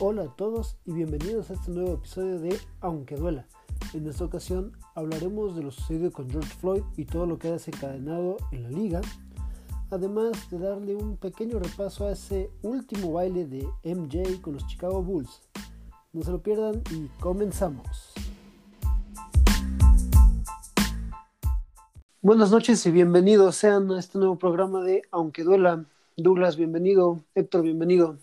Hola a todos y bienvenidos a este nuevo episodio de Aunque duela. En esta ocasión hablaremos de lo sucedido con George Floyd y todo lo que ha desencadenado en la liga, además de darle un pequeño repaso a ese último baile de MJ con los Chicago Bulls. No se lo pierdan y comenzamos. Buenas noches y bienvenidos sean a este nuevo programa de Aunque duela. Douglas, bienvenido. Héctor, bienvenido.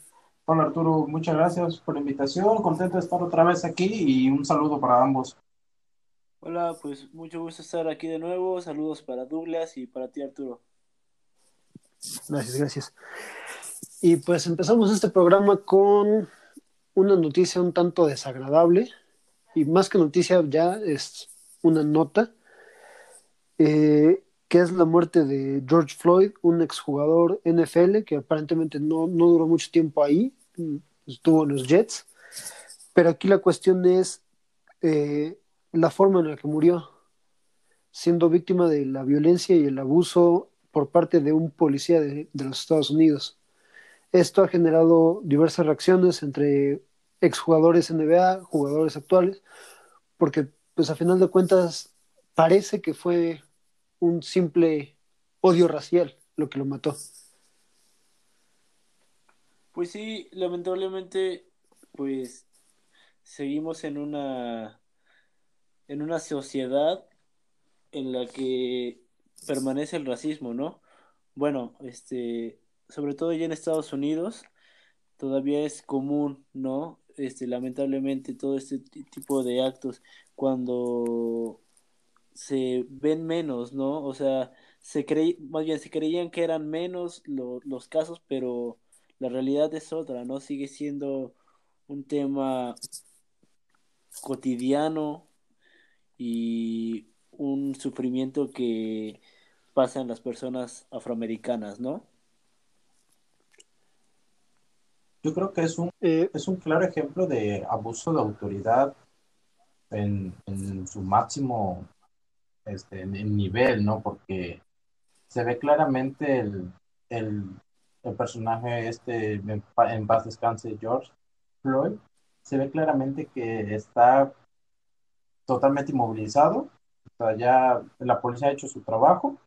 Hola Arturo, muchas gracias por la invitación. Contento de estar otra vez aquí y un saludo para ambos. Hola, pues mucho gusto estar aquí de nuevo. Saludos para Douglas y para ti Arturo. Gracias, gracias. Y pues empezamos este programa con una noticia un tanto desagradable y más que noticia ya es una nota. Eh, que es la muerte de George Floyd, un exjugador NFL que aparentemente no, no duró mucho tiempo ahí, estuvo en los Jets, pero aquí la cuestión es eh, la forma en la que murió, siendo víctima de la violencia y el abuso por parte de un policía de, de los Estados Unidos. Esto ha generado diversas reacciones entre exjugadores NBA, jugadores actuales, porque pues a final de cuentas parece que fue un simple odio racial lo que lo mató. Pues sí, lamentablemente, pues seguimos en una en una sociedad en la que permanece el racismo, ¿no? Bueno, este, sobre todo ya en Estados Unidos todavía es común, ¿no? Este, lamentablemente todo este tipo de actos cuando se ven menos, ¿no? O sea, se creí, más bien se creían que eran menos los casos, pero la realidad es otra, ¿no? Sigue siendo un tema cotidiano y un sufrimiento que pasa en las personas afroamericanas, ¿no? Yo creo que es un, eh, es un claro ejemplo de abuso de autoridad en, en su máximo este, en, nivel, ¿no? Porque se ve claramente el, el, el personaje este, en, en paz descanse, George Floyd, se ve claramente que está totalmente inmovilizado, o sea, ya la policía ha hecho su trabajo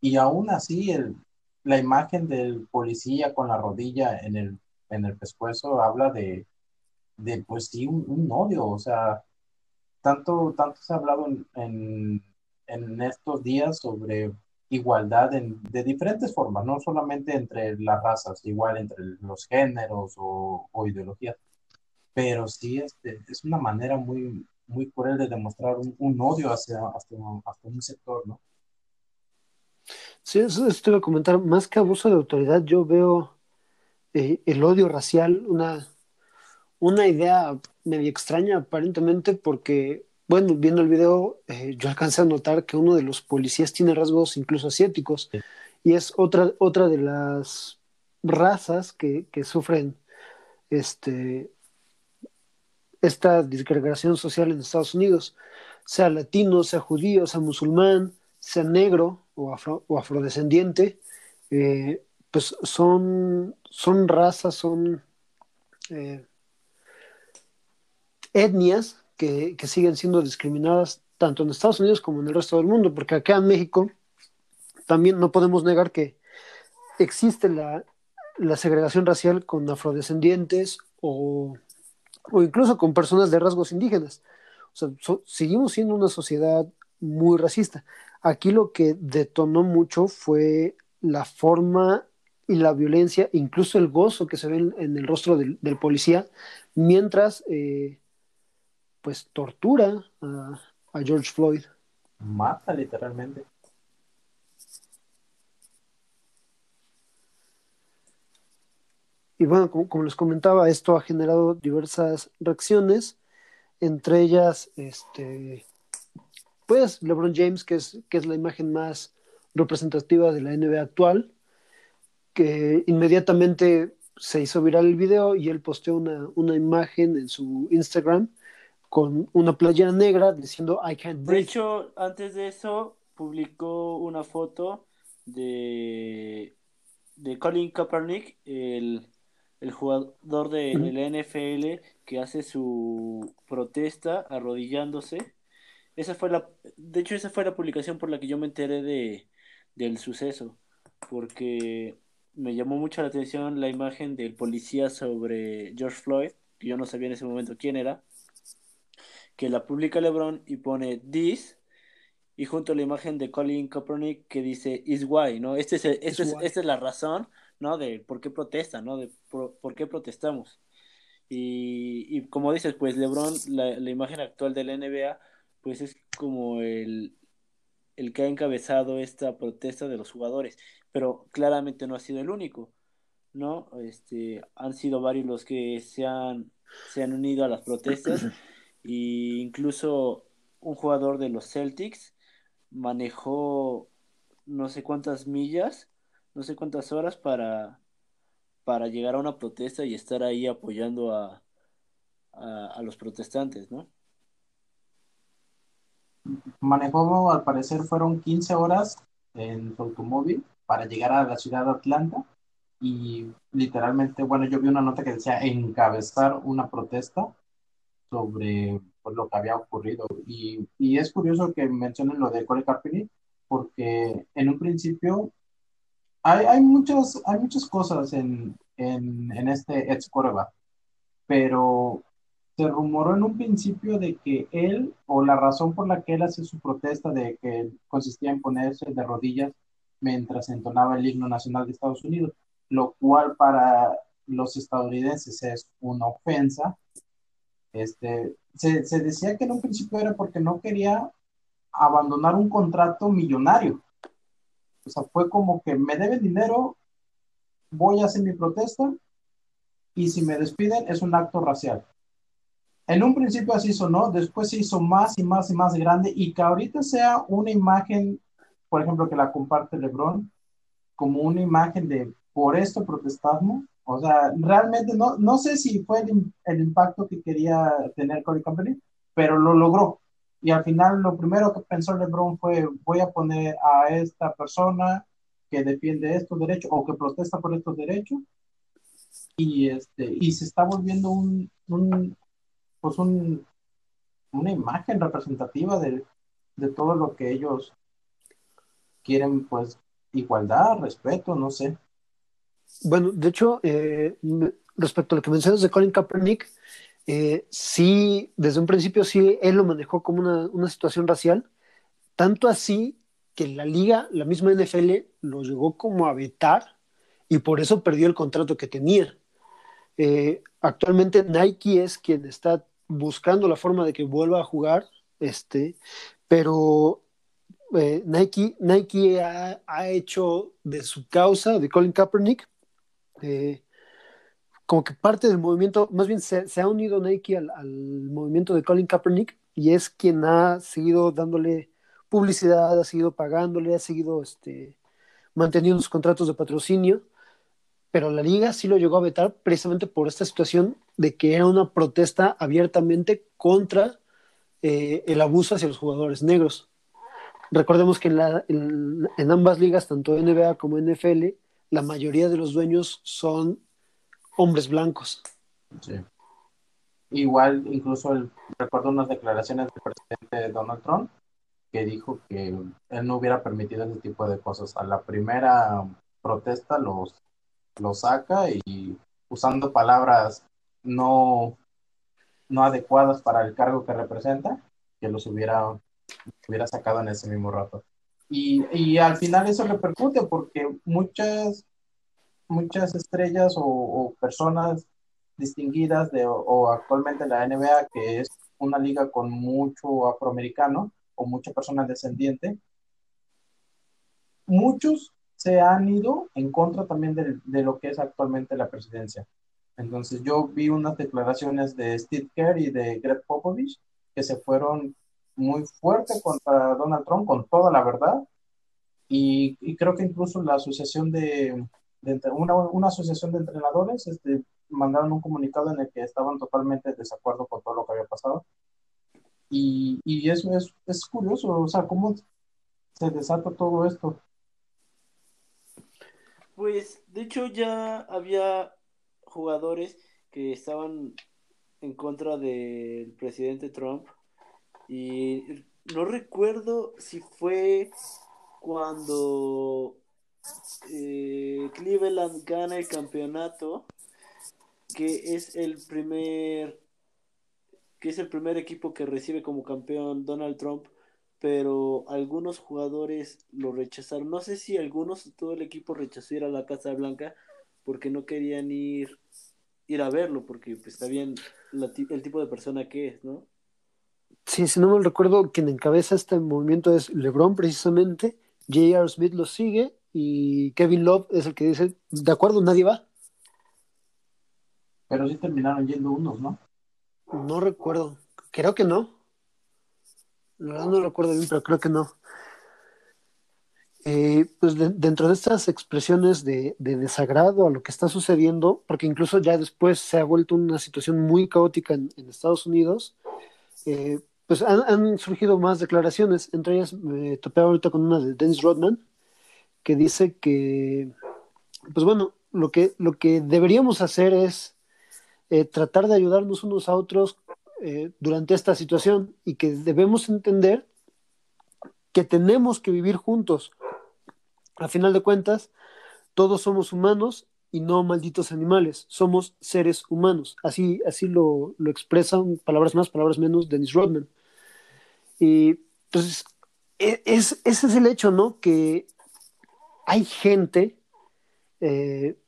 y aún así el, la imagen del policía con la rodilla en el, en el pescuezo habla de, de pues sí, un, un odio, o sea, tanto, tanto se ha hablado en en estos días sobre igualdad de diferentes formas, no solamente entre las razas, igual entre los géneros o, ideologías, pero sí este, es una manera muy, muy cruel de demostrar un, odio hacia, hacia, un sector, ¿no? Sí, eso te iba a comentar, más que abuso de autoridad, yo veo eh, el odio racial, una, una idea medio extraña aparentemente, porque bueno, viendo el video, eh, yo alcancé a notar que uno de los policías tiene rasgos incluso asiáticos y es otra, otra de las razas que, que sufren este, esta disgregación social en Estados Unidos, sea latino, sea judío, sea musulmán, sea negro o, afro, o afrodescendiente, eh, pues son, son razas, son eh, etnias que, siguen siendo discriminadas tanto en Estados Unidos como en el resto del mundo, porque acá en México también no podemos negar que existe la, segregación racial con afrodescendientes o, incluso con personas de rasgos indígenas. O sea, seguimos siendo una sociedad muy racista. Aquí lo que detonó mucho fue la forma y la violencia, incluso el gozo que se ve en, el rostro del, policía, mientras eh, pues tortura a, George Floyd. Mata literalmente. Y bueno, como, les comentaba, esto ha generado diversas reacciones, entre ellas, este, pues LeBron James, que es, que es la imagen más representativa de la NBA actual, que inmediatamente se hizo viral el video y él posteó una, una imagen en su Instagram con una playera negra diciendo I can't breathe. De hecho, antes de eso, publicó una foto de, de Colin Kaepernick, el, el jugador de, la NFL que hace su protesta arrodillándose. Esa fue la, de hecho, esa fue la publicación por la que yo me enteré de, del suceso, porque me llamó mucho la atención la imagen del policía sobre George Floyd, que yo no sabía en ese momento quién era, que la publica LeBron y pone this y junto a la imagen de Colin Kaepernick que dice is why, ¿no? Este es, este es, esta es la razón, ¿no? De por qué protestan, ¿no? De por, qué protestamos. Y, y, como dices, pues LeBron, la, la, imagen actual de la NBA, pues es como el, el que ha encabezado esta protesta de los jugadores, pero claramente no ha sido el único, ¿no? Este, han sido varios los que se han, se han unido a las protestas e incluso un jugador de los Celtics manejó no sé cuántas millas, no sé cuántas horas para, para llegar a una protesta y estar ahí apoyando a, a, los protestantes, ¿no? Manejó, al parecer, fueron 15 horas en su automóvil para llegar a la ciudad de Atlanta y literalmente, bueno, yo vi una nota que decía encabezar una protesta sobre pues, lo que había ocurrido. Y, y es curioso que mencionen lo de Corey Carpini, porque en un principio hay, hay, muchas, hay muchas cosas en, en, en este ex pero se rumoró en un principio de que él, o la razón por la que él hace su protesta de que consistía en ponerse de rodillas mientras entonaba el himno nacional de Estados Unidos, lo cual para los estadounidenses es una ofensa. Este, se, se decía que en un principio era porque no quería abandonar un contrato millonario. O sea, fue como que me deben dinero, voy a hacer mi protesta y si me despiden es un acto racial. En un principio así sonó, después se hizo más y más y más grande y que ahorita sea una imagen, por ejemplo, que la comparte Lebron, como una imagen de por esto protestamos. O sea, realmente no, no sé si fue el, el impacto que quería tener Corey Company, pero lo logró. Y al final lo primero que pensó LeBron fue, voy a poner a esta persona que defiende estos derechos o que protesta por estos derechos. Y, este, y se está volviendo un, un pues un, una imagen representativa de, de todo lo que ellos quieren, pues, igualdad, respeto, no sé. Bueno, de hecho, eh, respecto a lo que mencionas de Colin Kaepernick, eh, sí, desde un principio sí, él lo manejó como una, situación racial, tanto así que la liga, la misma NFL, lo llegó como a vetar y por eso perdió el contrato que tenía. Eh, actualmente Nike es quien está buscando la forma de que vuelva a jugar, este, pero Nike, Nike ha, hecho de su causa, de Colin Kaepernick, como que parte del movimiento, más bien se, ha unido Nike al, movimiento de Colin Kaepernick y es quien ha seguido dándole publicidad, ha seguido pagándole, ha seguido este, manteniendo sus contratos de patrocinio, pero la liga sí lo llegó a vetar precisamente por esta situación de que era una protesta abiertamente contra eh, el abuso hacia los jugadores negros. Recordemos que en, la, en ambas ligas, tanto NBA como NFL, la mayoría de los dueños son hombres blancos. Sí. Igual, incluso recuerdo unas declaraciones del presidente Donald Trump que dijo que él no hubiera permitido ese tipo de cosas. A la primera protesta los, los saca y usando palabras no, no adecuadas para el cargo que representa, que los hubiera, hubiera sacado en ese mismo rato. Y, y al final eso repercute porque muchas muchas estrellas o, personas distinguidas de, o, actualmente la NBA, que es una liga con mucho afroamericano o mucha persona descendiente, muchos se han ido en contra también de, de, lo que es actualmente la presidencia. Entonces yo vi unas declaraciones de Steve Kerr y de Greg Popovich que se fueron muy fuerte contra Donald Trump con toda la verdad y, creo que incluso la asociación de, una, una, asociación de entrenadores este, mandaron un comunicado en el que estaban totalmente de desacuerdo con todo lo que había pasado. Y, y eso es, es curioso, o sea, cómo se desata todo esto. Pues, de hecho, ya había jugadores que estaban en contra del presidente Trump y no recuerdo si fue cuando eh, Cleveland gana el campeonato, que es el primer que es el primer equipo que recibe como campeón Donald Trump, pero algunos jugadores lo rechazaron. No sé si algunos, todo el equipo rechazó ir a la Casa Blanca porque no querían ir ir a verlo, porque pues, está bien el tipo de persona que es, ¿no? Sí, si no me recuerdo, quien encabeza este movimiento es LeBron precisamente, J.R. Smith lo sigue y Kevin Love es el que dice, de acuerdo, nadie va. Pero sí terminaron yendo unos, ¿no? No recuerdo, creo que no. La verdad no recuerdo bien, pero creo que no. Eh, pues dentro de estas expresiones de, desagrado a lo que está sucediendo, porque incluso ya después se ha vuelto una situación muy caótica en, Estados Unidos, eh, pues han, surgido más declaraciones, entre ellas me topé ahorita con una de Dennis Rodman, que dice que, pues bueno, lo que, lo que deberíamos hacer es eh, tratar de ayudarnos unos a otros durante esta situación y que debemos entender que tenemos que vivir juntos, a final de cuentas, todos somos humanos y no malditos animales, somos seres humanos. Así, así lo, expresan palabras más, palabras menos Dennis Rodman. Y entonces, e, es, ese es el hecho, ¿no? Que hay gente eh,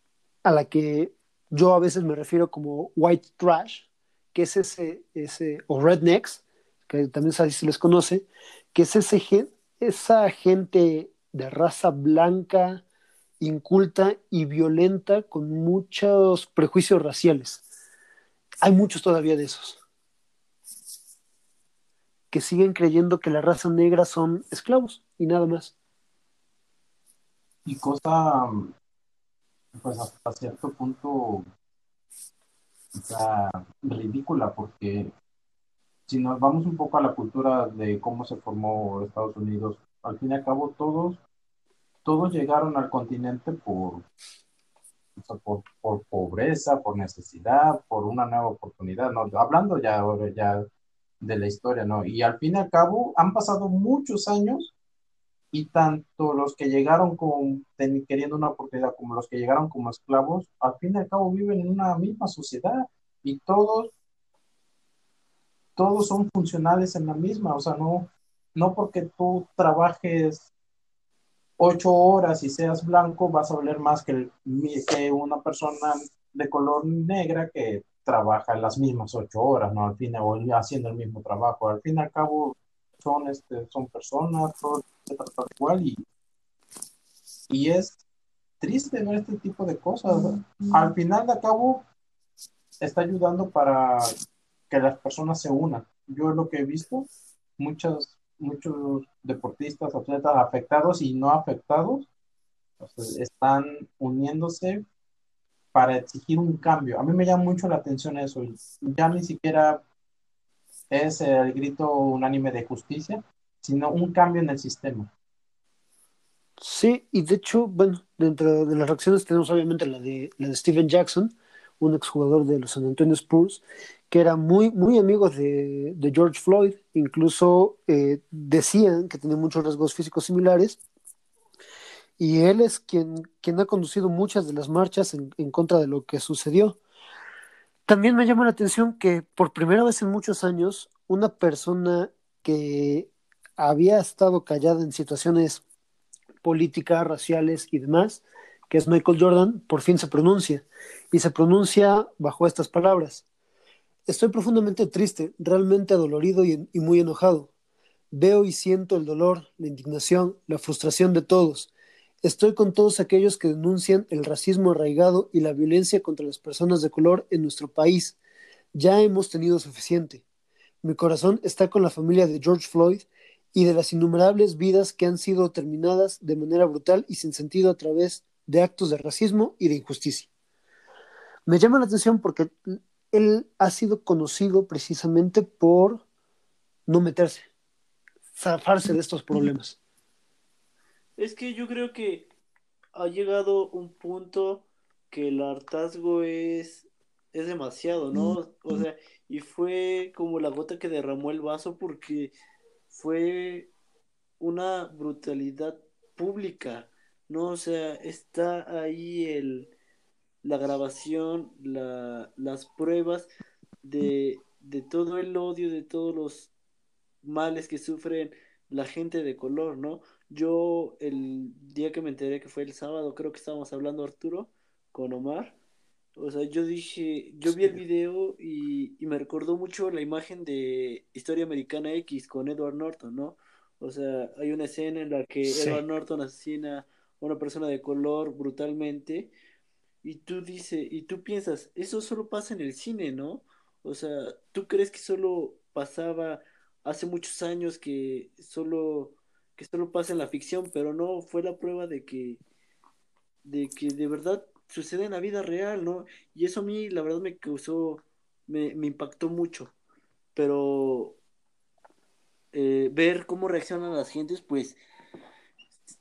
a la que yo a veces me refiero como white trash, que es ese, ese o rednecks, que también se les conoce, que es ese, esa gente de raza blanca, inculta y violenta con muchos prejuicios raciales. Hay muchos todavía de esos que siguen creyendo que la raza negra son esclavos y nada más. Y cosa, pues hasta cierto punto, ridícula, porque si nos vamos un poco a la cultura de cómo se formó Estados Unidos, al fin y al cabo todos todos llegaron al continente por, por, por, pobreza, por necesidad, por una nueva oportunidad, ¿no? Hablando ya, ya de la historia, ¿no? Y al fin y al cabo han pasado muchos años y tanto los que llegaron con, queriendo una oportunidad como los que llegaron como esclavos, al fin y al cabo viven en una misma sociedad y todos, todos son funcionales en la misma, o sea, no, no porque tú trabajes ocho horas y seas blanco, vas a valer más que, que una persona de color negra que trabaja las mismas ocho horas, ¿no? Al fin, haciendo el mismo trabajo. Al fin y al cabo, son, este, son personas, todos se tratan igual y, y es triste ver este tipo de cosas. Al final de cabo, está ayudando para que las personas se unan. Yo lo que he visto, muchas muchos deportistas, atletas afectados y no afectados están uniéndose para exigir un cambio. A mí me llama mucho la atención eso. Ya ni siquiera es el grito unánime de justicia, sino un cambio en el sistema. Sí, y de hecho, bueno, dentro de las reacciones tenemos obviamente la de, la de Steven Jackson, un exjugador de los San Antonio Spurs, que era muy, muy amigo de, George Floyd, incluso eh, decían que tenía muchos rasgos físicos similares, y él es quien, quien ha conducido muchas de las marchas en, en contra de lo que sucedió. También me llama la atención que por primera vez en muchos años, una persona que había estado callada en situaciones políticas, raciales y demás, que es Michael Jordan, por fin se pronuncia. Y se pronuncia bajo estas palabras. Estoy profundamente triste, realmente adolorido y, muy enojado. Veo y siento el dolor, la indignación, la frustración de todos. Estoy con todos aquellos que denuncian el racismo arraigado y la violencia contra las personas de color en nuestro país. Ya hemos tenido suficiente. Mi corazón está con la familia de George Floyd y de las innumerables vidas que han sido terminadas de manera brutal y sin sentido a través de actos de racismo y de injusticia. Me llama la atención porque él ha sido conocido precisamente por no meterse, zafarse de estos problemas. Es que yo creo que ha llegado un punto que el hartazgo es, es demasiado, ¿no? O sea, y fue como la gota que derramó el vaso porque fue una brutalidad pública, ¿no? O sea, está ahí el, la grabación, la, las pruebas de, de todo el odio, de todos los males que sufren la gente de color, ¿no? Yo el día que me enteré que fue el sábado, creo que estábamos hablando Arturo con Omar. O sea, yo dije, yo vi el video y, y me recordó mucho la imagen de Historia Americana X con Edward Norton, ¿no? O sea, hay una escena en la que Edward Norton asesina a una persona de color brutalmente y tú dices, y tú piensas, eso solo pasa en el cine, ¿no? O sea, ¿tú crees que solo pasaba hace muchos años que solo que solo pasa en la ficción, pero no fue la prueba de que de que de verdad sucede en la vida real, ¿no? Y eso a mí la verdad me causó me, me impactó mucho. Pero eh, ver cómo reaccionan las gentes, pues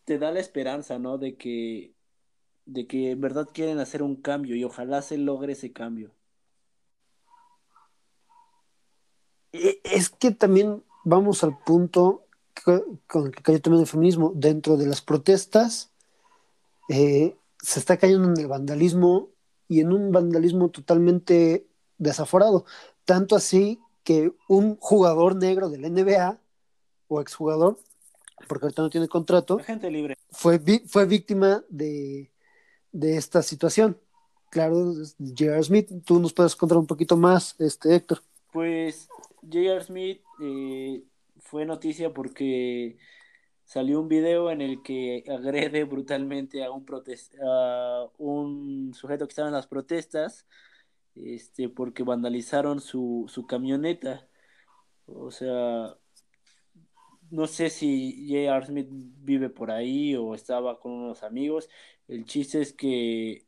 te da la esperanza, ¿no? De que de que en verdad quieren hacer un cambio y ojalá se logre ese cambio. E, es que también vamos al punto con el que cayó también el feminismo. Dentro de las protestas eh, se está cayendo en el vandalismo y en un vandalismo totalmente desaforado. Tanto así que un jugador negro del NBA o exjugador, porque ahorita no tiene contrato, gente libre. Fue, fue víctima de, de esta situación. Claro, J.R. Smith, tú nos puedes contar un poquito más, este Héctor. Pues J.R. Smith eh, fue noticia porque salió un video en el que agrede brutalmente a un a un sujeto que estaba en las protestas este porque vandalizaron su, su camioneta o sea no sé si J.R. Smith vive por ahí o estaba con unos amigos el chiste es que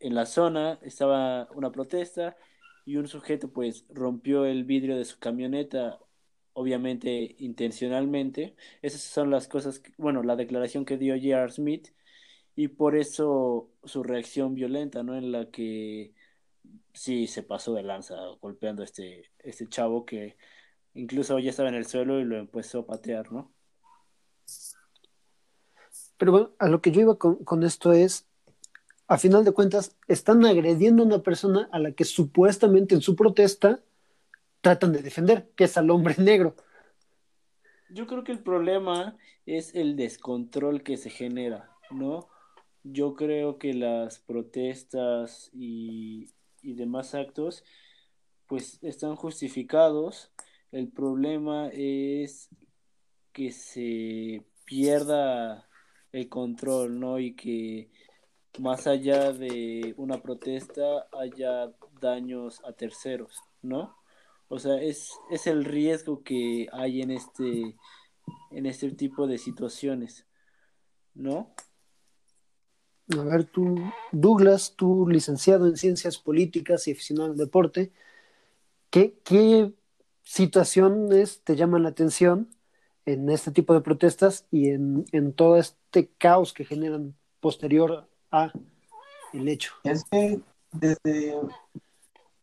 en la zona estaba una protesta y un sujeto pues rompió el vidrio de su camioneta, obviamente intencionalmente. Esas son las cosas, bueno, la declaración que dio J.R. Smith y por eso su reacción violenta, ¿no? En la que sí se pasó de lanza golpeando a este, este chavo que incluso ya estaba en el suelo y lo empezó a patear, ¿no? Pero bueno, a lo que yo iba con, esto es, a final de cuentas, están agrediendo a una persona a la que supuestamente en su protesta tratan de defender, que es al hombre negro. Yo creo que el problema es el descontrol que se genera, ¿no? Yo creo que las protestas y, y demás actos, pues están justificados. El problema es que se pierda el control, ¿no? Y que más allá de una protesta haya daños a terceros, ¿no? O sea, es, es el riesgo que hay en este, en este tipo de situaciones, ¿no? A ver, tú, Douglas, tú licenciado en ciencias políticas y aficionado al deporte, ¿qué, qué situaciones te llaman la atención en este tipo de protestas y en, en todo este caos que generan posterior a el hecho. Es que desde,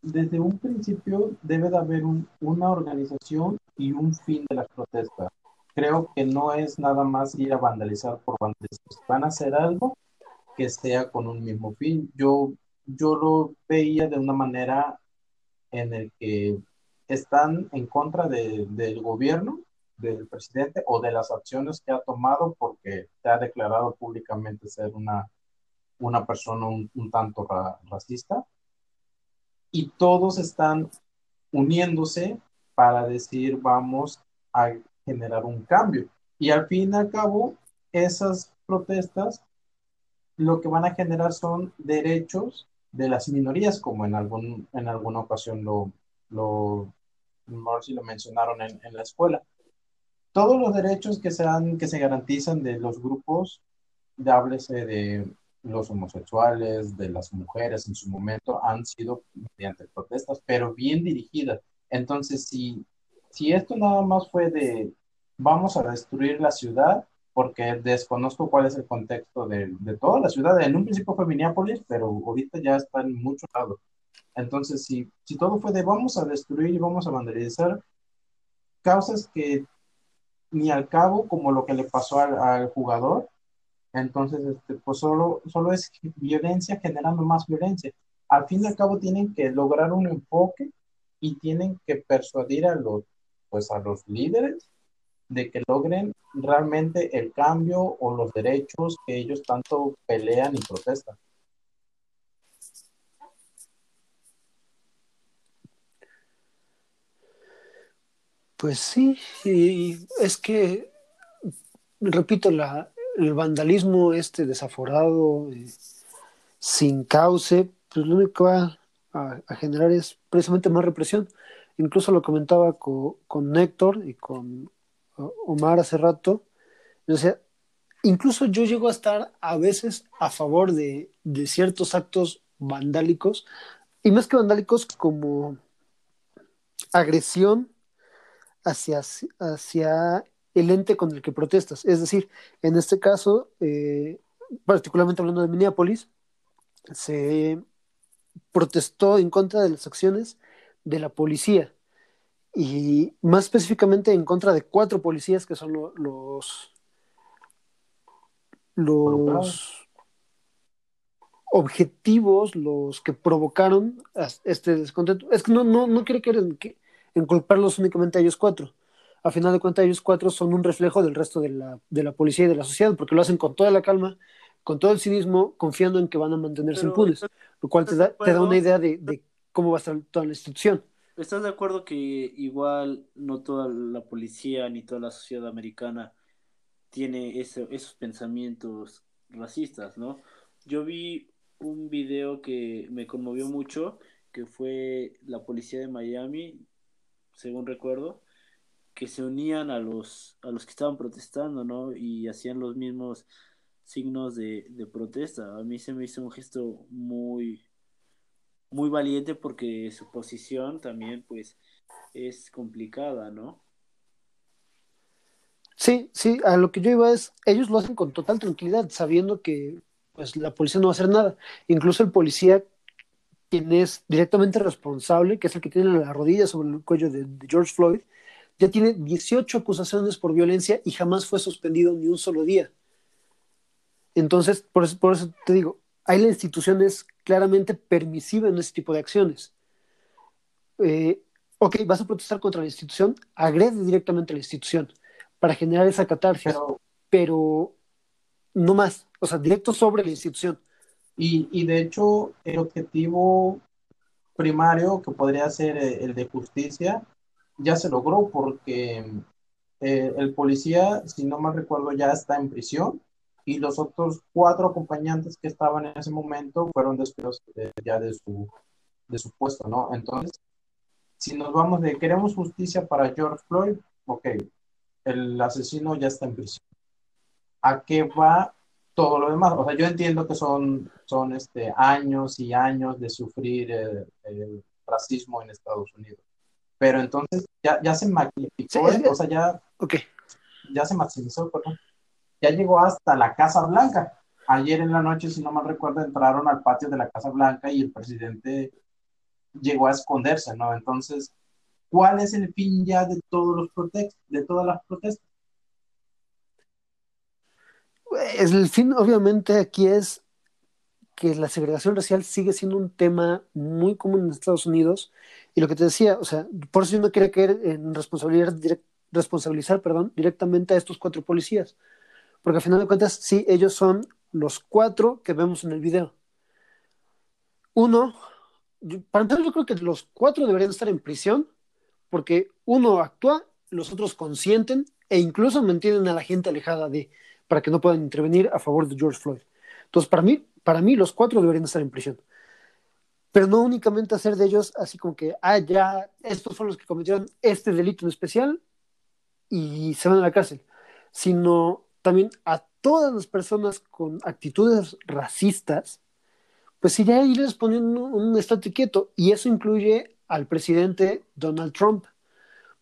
desde un principio debe de haber una organización y un fin de las protestas. Creo que no es nada más ir a vandalizar por vandalizar. Van a hacer algo que sea con un mismo fin. Yo, yo lo veía de una manera en el que están en contra de, del gobierno del presidente o de las acciones que ha tomado porque se ha declarado públicamente ser una, una persona un, tanto racista. Y todos están uniéndose para decir vamos a generar un cambio. Y al fin y al cabo, esas protestas lo que van a generar son derechos de las minorías, como en, algún, en alguna ocasión lo, lo, lo mencionaron en, en la escuela todos los derechos que se, que se garantizan de los grupos, de, háblese de los homosexuales, de las mujeres en su momento, han sido mediante protestas, pero bien dirigidas. Entonces, si, si esto nada más fue de vamos a destruir la ciudad, porque desconozco cuál es el contexto de, de, toda la ciudad. En un principio fue Minneapolis, pero ahorita ya está en muchos lados. Entonces, si, si todo fue de vamos a destruir y vamos a vandalizar, causas que ni al cabo, como lo que le pasó al, jugador, entonces, este, pues solo, solo es violencia generando más violencia. Al fin y al cabo tienen que lograr un enfoque y tienen que persuadir a los, pues a los líderes de que logren realmente el cambio o los derechos que ellos tanto pelean y protestan. Pues sí, y es que, repito, la, el vandalismo este desaforado, eh, sin cauce, pues lo único que va a, generar es precisamente más represión. Incluso lo comentaba con, con Néctor y con Omar hace rato. O sea, incluso yo llego a estar a veces a favor de, de ciertos actos vandálicos, y más que vandálicos como agresión hacia, hacia el ente con el que protestas. Es decir, en este caso, eh, particularmente hablando de Minneapolis, se protestó en contra de las acciones de la policía y más específicamente en contra de cuatro policías que son los los objetivos, los que provocaron este descontento. Es que no, no, no quiero que, enculparlos únicamente a ellos cuatro. A final de cuentas, ellos cuatro son un reflejo del resto de la, de la policía y de la sociedad, porque lo hacen con toda la calma, con todo el cinismo, confiando en que van a mantenerse impunes, lo cual te da, te da una idea de, de, cómo va a estar toda la institución. ¿Estás de acuerdo que igual no toda la policía ni toda la sociedad americana tiene ese, esos pensamientos racistas, ¿no? Yo vi un video que me conmovió mucho, que fue la policía de Miami, según recuerdo, que se unían a los, a los que estaban protestando, ¿no? Y hacían los mismos signos de, protesta. A mí se me hizo un gesto muy, muy valiente porque su posición también, pues, es complicada, ¿no? Sí, sí, a lo que yo iba es, ellos lo hacen con total tranquilidad, sabiendo que pues la policía no va a hacer nada. Incluso el policía, quien es directamente responsable, que es el que tiene la rodilla sobre el cuello de, George Floyd, ya tiene 18 acusaciones por violencia y jamás fue suspendido ni un solo día. Entonces, por eso, por eso te digo, hay la institución es claramente permisiva en ese tipo de acciones. Eh, ok, vas a protestar contra la institución, agrede directamente a la institución para generar esa catarsis, pero, no más, o sea, directo sobre la institución. Y, y, de hecho, el objetivo primario, que podría ser eh, el de justicia, ya se logró porque eh, el policía, si no mal recuerdo, ya está en prisión y los otros cuatro acompañantes que estaban en ese momento fueron despedidos ya de su, de su puesto, ¿no? Entonces, si nos vamos de queremos justicia para George Floyd, ok, el asesino ya está en prisión. ¿A qué va todo lo demás? O sea, yo entiendo que son, son este, años y años de sufrir el, racismo en Estados Unidos. Pero entonces ya, ya se magnificó, o sea, ya, okay. ya se maximizó, perdón. Ya llegó hasta la Casa Blanca. Ayer en la noche, si no mal recuerdo, entraron al patio de la Casa Blanca y el presidente llegó a esconderse, ¿no? Entonces, ¿Cuál es el fin ya de todos los protestos, de todas las protestas? El fin, obviamente, aquí es que la segregación racial sigue siendo un tema muy común en Estados Unidos. Y lo que te decía, o sea, por eso yo no quería caer en responsabilizar, perdón, directamente a estos cuatro policías. Porque al final de cuentas, sí, ellos son los cuatro que vemos en el video. Uno, para empezar, yo creo que los cuatro deberían estar en prisión porque uno actúa, los otros consienten e incluso mantienen a la gente alejada de, para que no puedan intervenir a favor de George Floyd. Entonces, para mí, para mí los cuatro deberían estar en prisión. Pero no únicamente hacer de ellos así como que, ah, ya, estos son los que cometieron este delito en especial y se van a la cárcel, sino también a todas las personas con actitudes racistas, pues sí, ya irles poniendo un estate quieto, y eso incluye al presidente Donald Trump,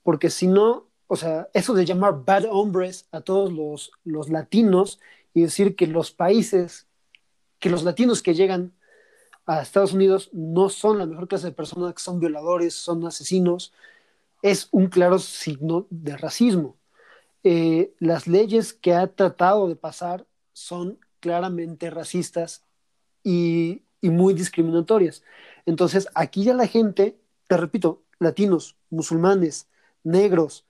porque si no, o sea, eso de llamar bad hombres a todos los, los latinos y decir que los países, que los latinos que llegan a Estados Unidos no son la mejor clase de personas, que son violadores, son asesinos, es un claro signo de racismo. Eh, las leyes que ha tratado de pasar son claramente racistas y, y muy discriminatorias. Entonces, aquí ya la gente, te repito, latinos, musulmanes, negros,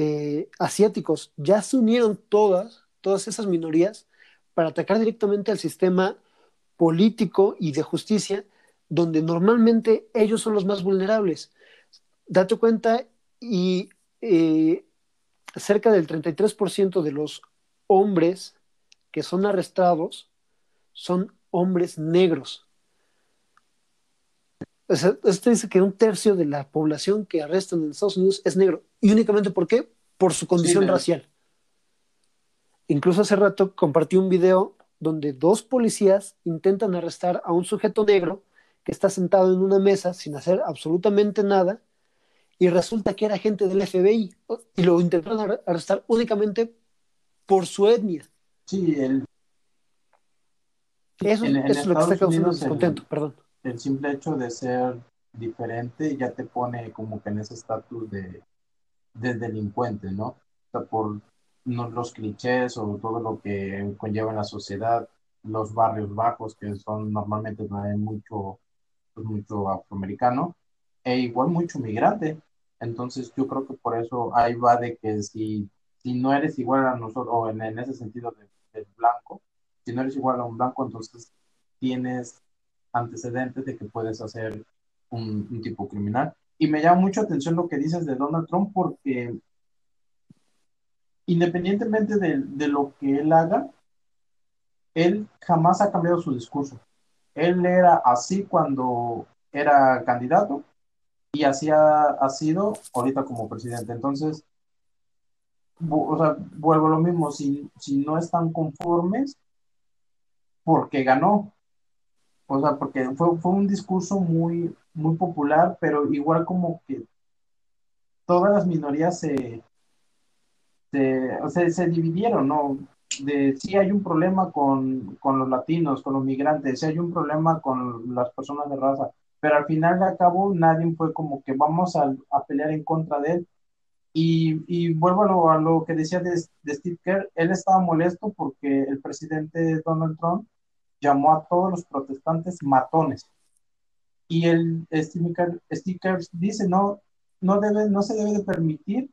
eh, asiáticos, ya se unieron todas, todas esas minorías para atacar directamente al sistema político y de justicia, donde normalmente ellos son los más vulnerables. Date cuenta y eh, cerca del 33% de los hombres que son arrestados son hombres negros. Esto dice que un tercio de la población que arrestan en Estados Unidos es negro. ¿Y únicamente por qué? Por su condición racial. Incluso hace rato compartí un video donde dos policías intentan arrestar a un sujeto negro que está sentado en una mesa sin hacer absolutamente nada y resulta que era gente del FBI y lo intentaron arrestar únicamente por su etnia. Sí, el... Eso, es lo que está causando descontento, perdón. El simple hecho de ser diferente ya te pone como que en ese estatus de, de, delincuente, ¿no? O sea, por los clichés o todo lo que conlleva en la sociedad, los barrios bajos, que son normalmente mucho, pues, mucho afroamericano, e igual mucho migrante. Entonces yo creo que por eso ahí va de que si, si no eres igual a nosotros, o en, ese sentido del blanco, si no eres igual a un blanco, entonces tienes antecedentes de que puedes hacer un, tipo criminal. Y me llama mucho atención lo que dices de Donald Trump porque independientemente de, de, lo que él haga, él jamás ha cambiado su discurso. Él era así cuando era candidato y así ha, sido ahorita como presidente. Entonces, o sea, vuelvo a lo mismo, si, si no están conformes, porque ganó. O sea, porque fue, fue un discurso muy, muy popular, pero igual como que todas las minorías se, se, se dividieron, ¿no? De si hay un problema con, con los latinos, con los migrantes, si hay un problema con las personas de raza, pero al final de cabo nadie fue como que vamos a, a pelear en contra de él. Y, y vuelvo a lo, a lo, que decía de, de, Steve Kerr, él estaba molesto porque el presidente Donald Trump llamó a todos los protestantes matones. Y el Kerr dice, no, no, debe, no se debe de permitir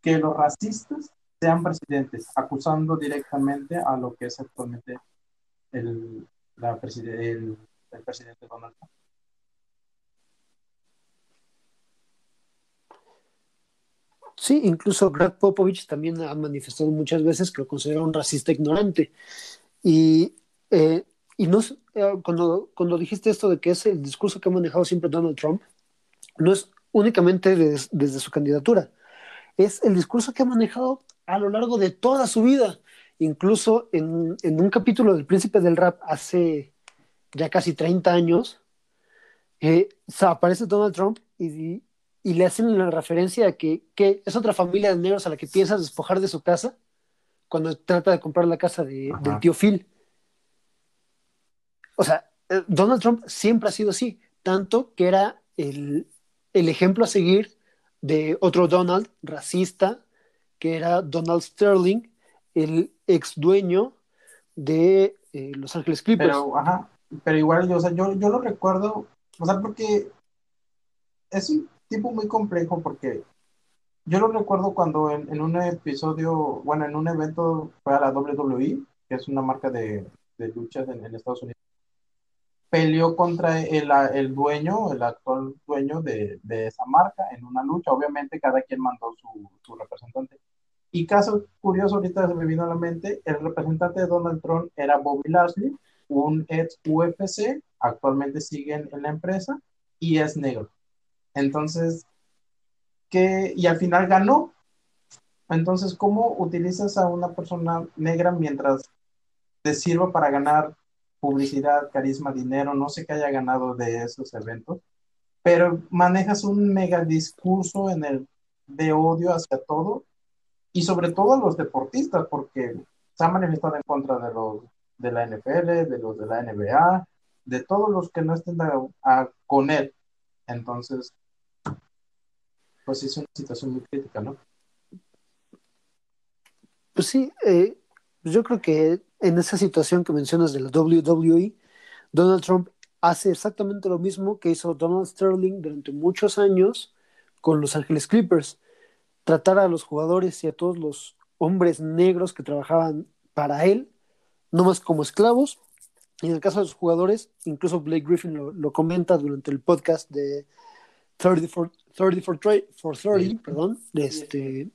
que los racistas sean presidentes, acusando directamente a lo que es actualmente el, la el, el presidente Donald Trump. Sí, incluso Greg Popovich también ha manifestado muchas veces que lo considera un racista ignorante. Y, eh, y no, eh, cuando, cuando dijiste esto de que es el discurso que ha manejado siempre Donald Trump, no es únicamente desde su candidatura, es el discurso que ha manejado a lo largo de toda su vida. Incluso en, en un capítulo del Príncipe del Rap hace ya casi 30 años, eh, aparece Donald Trump y, y le hacen la referencia a que, es otra familia de negros a la que piensas despojar de su casa cuando trata de comprar la casa de, del tío Phil. O sea, eh, Donald Trump siempre ha sido así, tanto que era el, ejemplo a seguir de otro Donald racista, que era Donald Sterling, el ex dueño de eh, Los Ángeles Clippers. Pero, ajá, pero igual yo, yo, yo lo recuerdo, o sea, porque es un tipo muy complejo porque yo lo recuerdo cuando en, un episodio, bueno, en un evento fue a la WWE, que es una marca de, de luchas en, Estados Unidos, peleó contra el, el dueño, el actual dueño de, de, esa marca en una lucha. Obviamente cada quien mandó su, su, representante. Y caso curioso, ahorita se me vino a la mente, el representante de Donald Trump era Bobby Lashley, un ex UFC, actualmente sigue en la empresa y es negro. Entonces, ¿qué? Y al final ganó. Entonces, ¿cómo utilizas a una persona negra mientras te sirva para ganar publicidad, carisma, dinero? No sé qué haya ganado de esos eventos, pero manejas un mega discurso en el de odio hacia todo y sobre todo a los deportistas, porque se ha manifestado en contra de los de la NFL, de los de la NBA, de todos los que no estén con él. Entonces, pues es una situación muy crítica, ¿no? Pues sí, eh, yo creo que en esa situación que mencionas de la WWE, Donald Trump hace exactamente lo mismo que hizo Donald Sterling durante muchos años con los Ángeles Clippers. Tratar a los jugadores y a todos los hombres negros que trabajaban para él, no más como esclavos. Y en el caso de los jugadores, incluso Blake Griffin lo, comenta durante el podcast de 30 for, 30, perdón, este,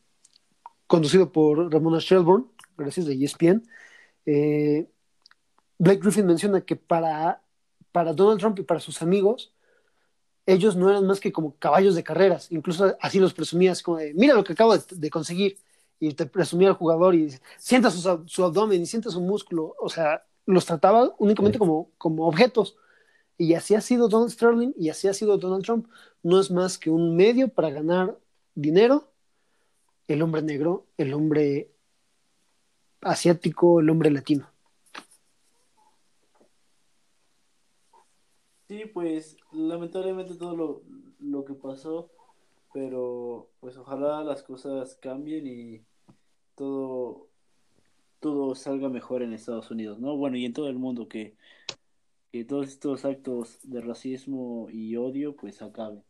conducido por Ramona Shelburne, gracias de ESPN. Eh, Blake Griffin menciona que para para Donald Trump y para sus amigos, ellos no eran más que como caballos de carreras, incluso así los presumías, como de, mira lo que acabo de, conseguir, y te presumía al jugador y sienta su, abdomen y sienta su músculo, o sea, los trataba únicamente como, como objetos. Y así ha sido Donald Sterling y así ha sido Donald Trump. No es más que un medio para ganar dinero. El hombre negro, el hombre asiático, el hombre latino. Sí, pues lamentablemente todo lo, lo que pasó, pero pues ojalá las cosas cambien y todo, todo salga mejor en Estados Unidos, ¿no? Bueno, y en todo el mundo, que, que todos estos actos de racismo y odio pues acaben.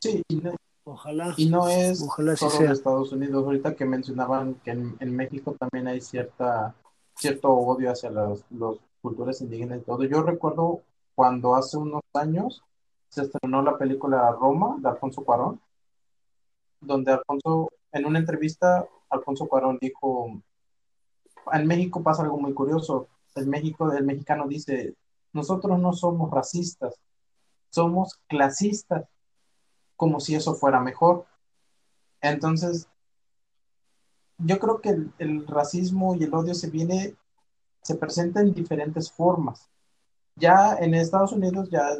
Sí, y no, ojalá. Y no es ojalá solo de Estados Unidos. Ahorita que mencionaban que en, México también hay cierta cierto odio hacia las los culturas indígenas y todo. Yo recuerdo cuando hace unos años se estrenó la película Roma de Alfonso Cuarón, donde Alfonso, en una entrevista, Alfonso Cuarón dijo, en México pasa algo muy curioso, el, México, el mexicano dice, nosotros no somos racistas, somos clasistas, como si eso fuera mejor. Entonces, yo creo que el, el racismo y el odio se viene, se presenta en diferentes formas ya en Estados Unidos ya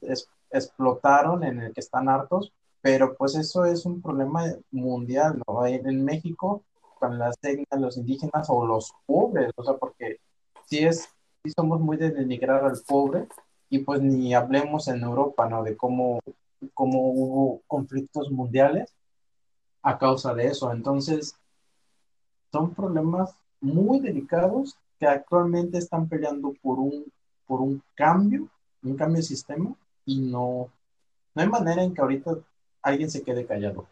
explotaron en el que están hartos, pero pues eso es un problema mundial, ¿no? En, México, con las etnias, los indígenas o los pobres, o sea, porque si es, si somos muy de denigrar al pobre, y pues ni hablemos en Europa, ¿no? De cómo, cómo hubo conflictos mundiales a causa de eso. Entonces, son problemas muy delicados que actualmente están peleando por un por un cambio, un cambio de sistema y no, no hay manera en que ahorita alguien se quede callado.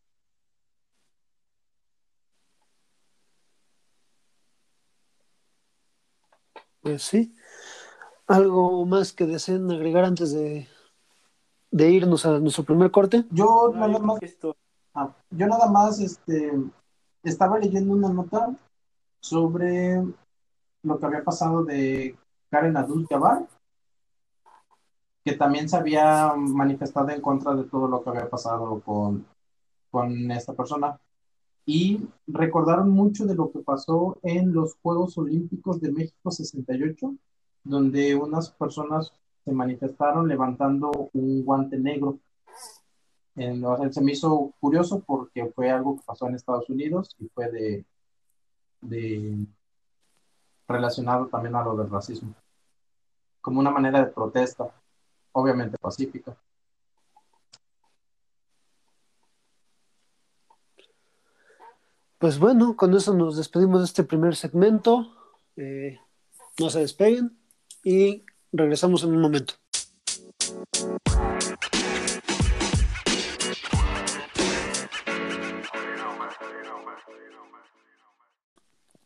Pues sí. ¿Algo más que deseen agregar antes de, de irnos a nuestro primer corte? Yo nada más, ah, yo nada más este, estaba leyendo una nota sobre lo que había pasado de Karen Abdul Jabbar, que también se había manifestado en contra de todo lo que había pasado con, con esta persona. Y recordaron mucho de lo que pasó en los Juegos Olímpicos de México 68, donde unas personas se manifestaron levantando un guante negro. Se me hizo curioso porque fue algo que pasó en Estados Unidos y fue de, de relacionado también a lo del racismo como una manera de protesta, obviamente pacífica. Pues bueno, con eso nos despedimos de este primer segmento. Eh, no se despeguen y regresamos en un momento.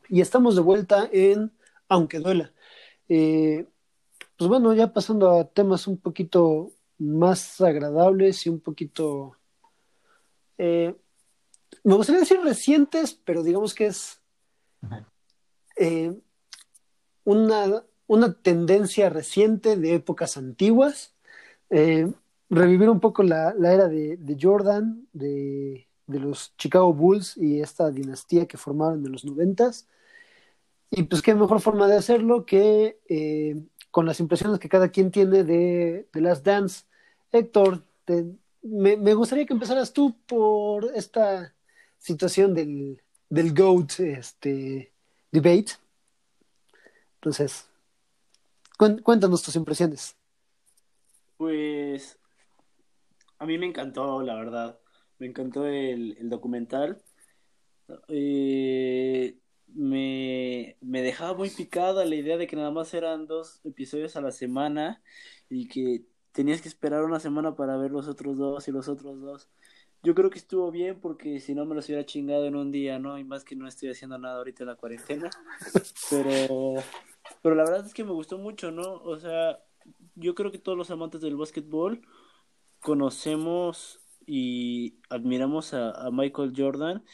Y estamos de vuelta en Aunque duela. Eh, pues bueno, ya pasando a temas un poquito más agradables y un poquito, eh, me gustaría decir recientes, pero digamos que es eh, una, una, tendencia reciente de épocas antiguas. Eh, revivir un poco la, era de, Jordan, de, los Chicago Bulls y esta dinastía que formaron en los noventas. Y pues qué mejor forma de hacerlo que con las impresiones que cada quien tiene de, de Last Dance. Héctor, me, gustaría que empezaras tú por esta situación del, del GOAT este, debate. Entonces, cuéntanos tus impresiones. Pues a mí me encantó, la verdad. Me encantó el, el documental. Eh, me, me, dejaba muy picada la idea de que nada más eran dos episodios a la semana y que tenías que esperar una semana para ver los otros dos y los otros dos. Yo creo que estuvo bien porque si no me los hubiera chingado en un día, ¿no? Y más que no estoy haciendo nada ahorita en la cuarentena. Pero, pero la verdad es que me gustó mucho, ¿no? O sea, yo creo que todos los amantes del básquetbol conocemos y admiramos a, Michael Jordan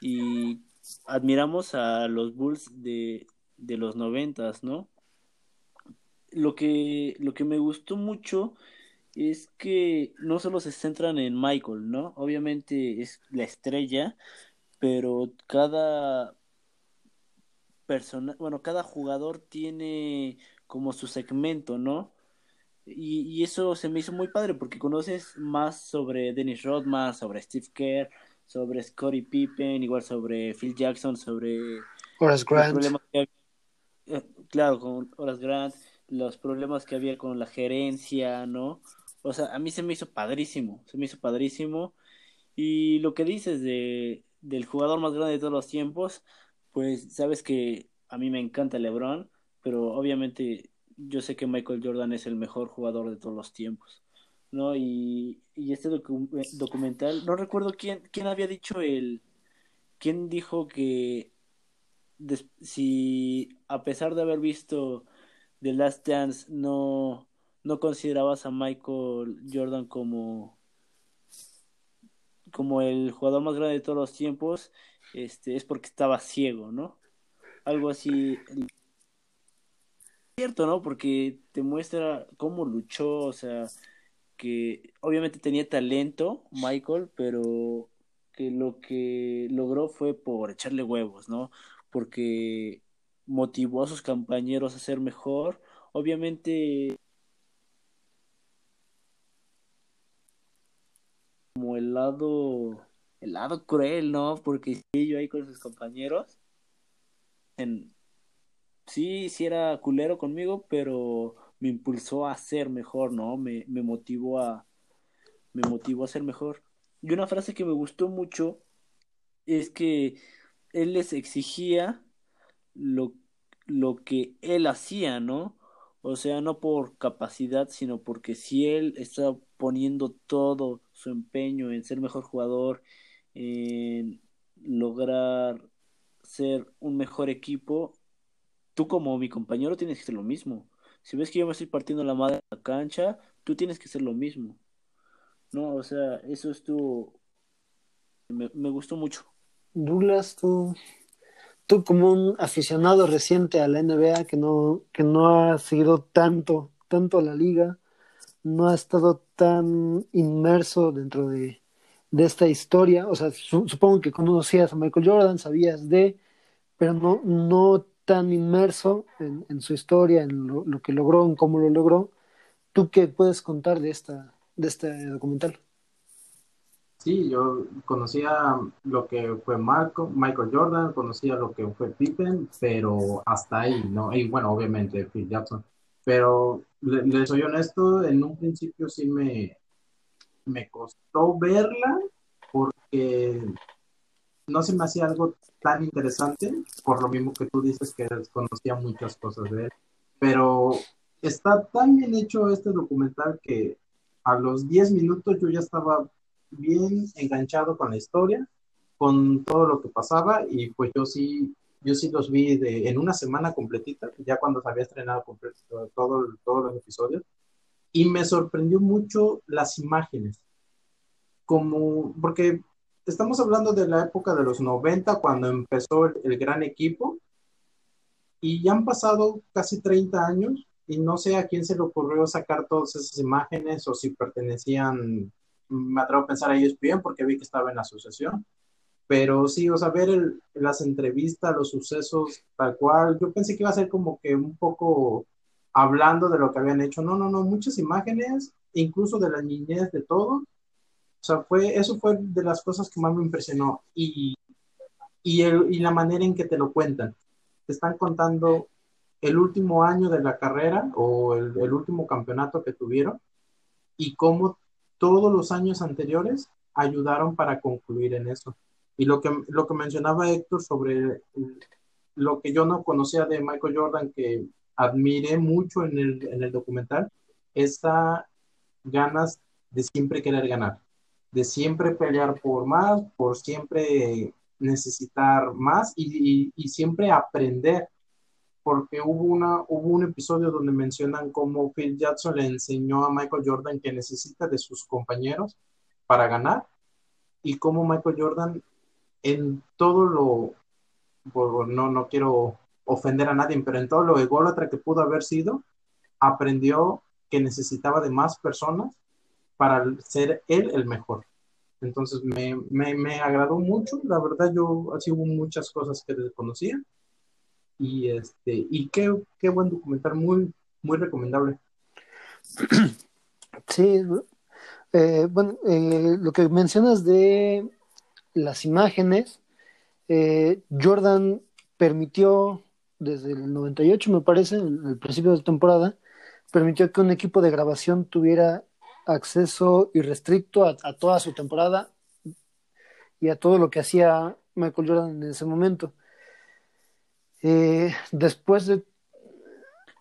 y admiramos a los Bulls de, de los noventas, ¿no? Lo que, lo que me gustó mucho es que no solo se centran en Michael, ¿no? Obviamente es la estrella, pero cada persona, bueno, cada jugador tiene como su segmento, ¿no? Y, y, eso se me hizo muy padre porque conoces más sobre Dennis Rodman, sobre Steve Kerr, sobre Scottie Pippen, igual sobre Phil Jackson, sobre Horace Grant. Eh, claro, con Horace Grant, los problemas que había con la gerencia, ¿no? O sea, a mí se me hizo padrísimo, se me hizo padrísimo. Y lo que dices de, del jugador más grande de todos los tiempos, pues sabes que a mí me encanta LeBron, pero obviamente yo sé que Michael Jordan es el mejor jugador de todos los tiempos. ¿no? Y, y este documental, no recuerdo quién, quién había dicho el, quién dijo que si a pesar de haber visto The Last Dance no, no considerabas a Michael Jordan como como el jugador más grande de todos los tiempos, este es porque estaba ciego, ¿no? Algo así cierto, ¿no? Porque te muestra cómo luchó, o sea, que obviamente tenía talento, Michael, pero que lo que logró fue por echarle huevos, ¿no? Porque motivó a sus compañeros a ser mejor. Obviamente como el lado el lado cruel, ¿no? Porque yo ahí con sus compañeros en sí, sí era culero conmigo, pero me impulsó a ser mejor, ¿no? Me, me motivó a me motivó a ser mejor. Y una frase que me gustó mucho es que él les exigía lo, lo que él hacía, ¿no? O sea, no por capacidad, sino porque si él está poniendo todo su empeño en ser mejor jugador, en lograr ser un mejor equipo, tú como mi compañero tienes que hacer lo mismo si ves que yo me estoy partiendo la madre en la cancha, tú tienes que hacer lo mismo. No, o sea, eso estuvo, me, me gustó mucho. Douglas, tú, tú como un aficionado reciente a la NBA que no, que no ha seguido tanto, tanto a la liga, no ha estado tan inmerso dentro de, de esta historia, o sea, supongo que conocías a Michael Jordan, sabías de, pero no, no tan inmerso en, su historia, en lo, que logró, en cómo lo logró. ¿Tú qué puedes contar de, esta, de este documental? Sí, yo conocía lo que fue Marco, Michael Jordan, conocía lo que fue Pippen, pero hasta ahí, ¿no? Y bueno, obviamente Phil Jackson. Pero les soy honesto, en un principio sí me, me costó verla porque no se me hacía algo tan interesante, por lo mismo que tú dices que conocía muchas cosas de él, pero está tan bien hecho este documental que a los 10 minutos yo ya estaba bien enganchado con la historia, con todo lo que pasaba y pues yo sí, yo sí los vi en una semana completita, ya cuando se había estrenado todo, todos los episodios, y me sorprendió mucho las imágenes, como, porque estamos hablando de la época de los 90, cuando empezó el, gran equipo, y ya han pasado casi 30 años, y no sé a quién se le ocurrió sacar todas esas imágenes o si pertenecían, me atrevo a pensar a ellos bien, porque vi que estaba en la asociación. Pero sí, o sea, ver las entrevistas, los sucesos, tal cual, yo pensé que iba a ser como que un poco hablando de lo que habían hecho. No, no, no, muchas imágenes, incluso de la niñez de todos O sea, fue, eso fue de las cosas que más me impresionó y, y, el, y la manera en que te lo cuentan. Te están contando el último año de la carrera o el, el último campeonato que tuvieron y cómo todos los años anteriores ayudaron para concluir en eso. Y lo que, lo que mencionaba Héctor sobre lo que yo no conocía de Michael Jordan, que admiré mucho en el, en el documental, esa ganas de siempre querer ganar, de siempre pelear por más, por siempre necesitar más y, y, siempre aprender, porque hubo, una, hubo un episodio donde mencionan cómo Phil Jackson le enseñó a Michael Jordan que necesita de sus compañeros para ganar y cómo Michael Jordan en todo lo, no, no quiero ofender a nadie, pero en todo lo ególatra que pudo haber sido, aprendió que necesitaba de más personas para ser él el mejor. Entonces me, me, agradó mucho, la verdad yo así hubo muchas cosas que desconocía y este y qué, qué buen documental, muy, muy recomendable. Sí, eh, bueno, eh, lo que mencionas de las imágenes, eh, Jordan permitió desde el 98, me parece, el principio de la temporada, permitió que un equipo de grabación tuviera acceso irrestricto a, toda su temporada y a todo lo que hacía Michael Jordan en ese momento. Eh, después de...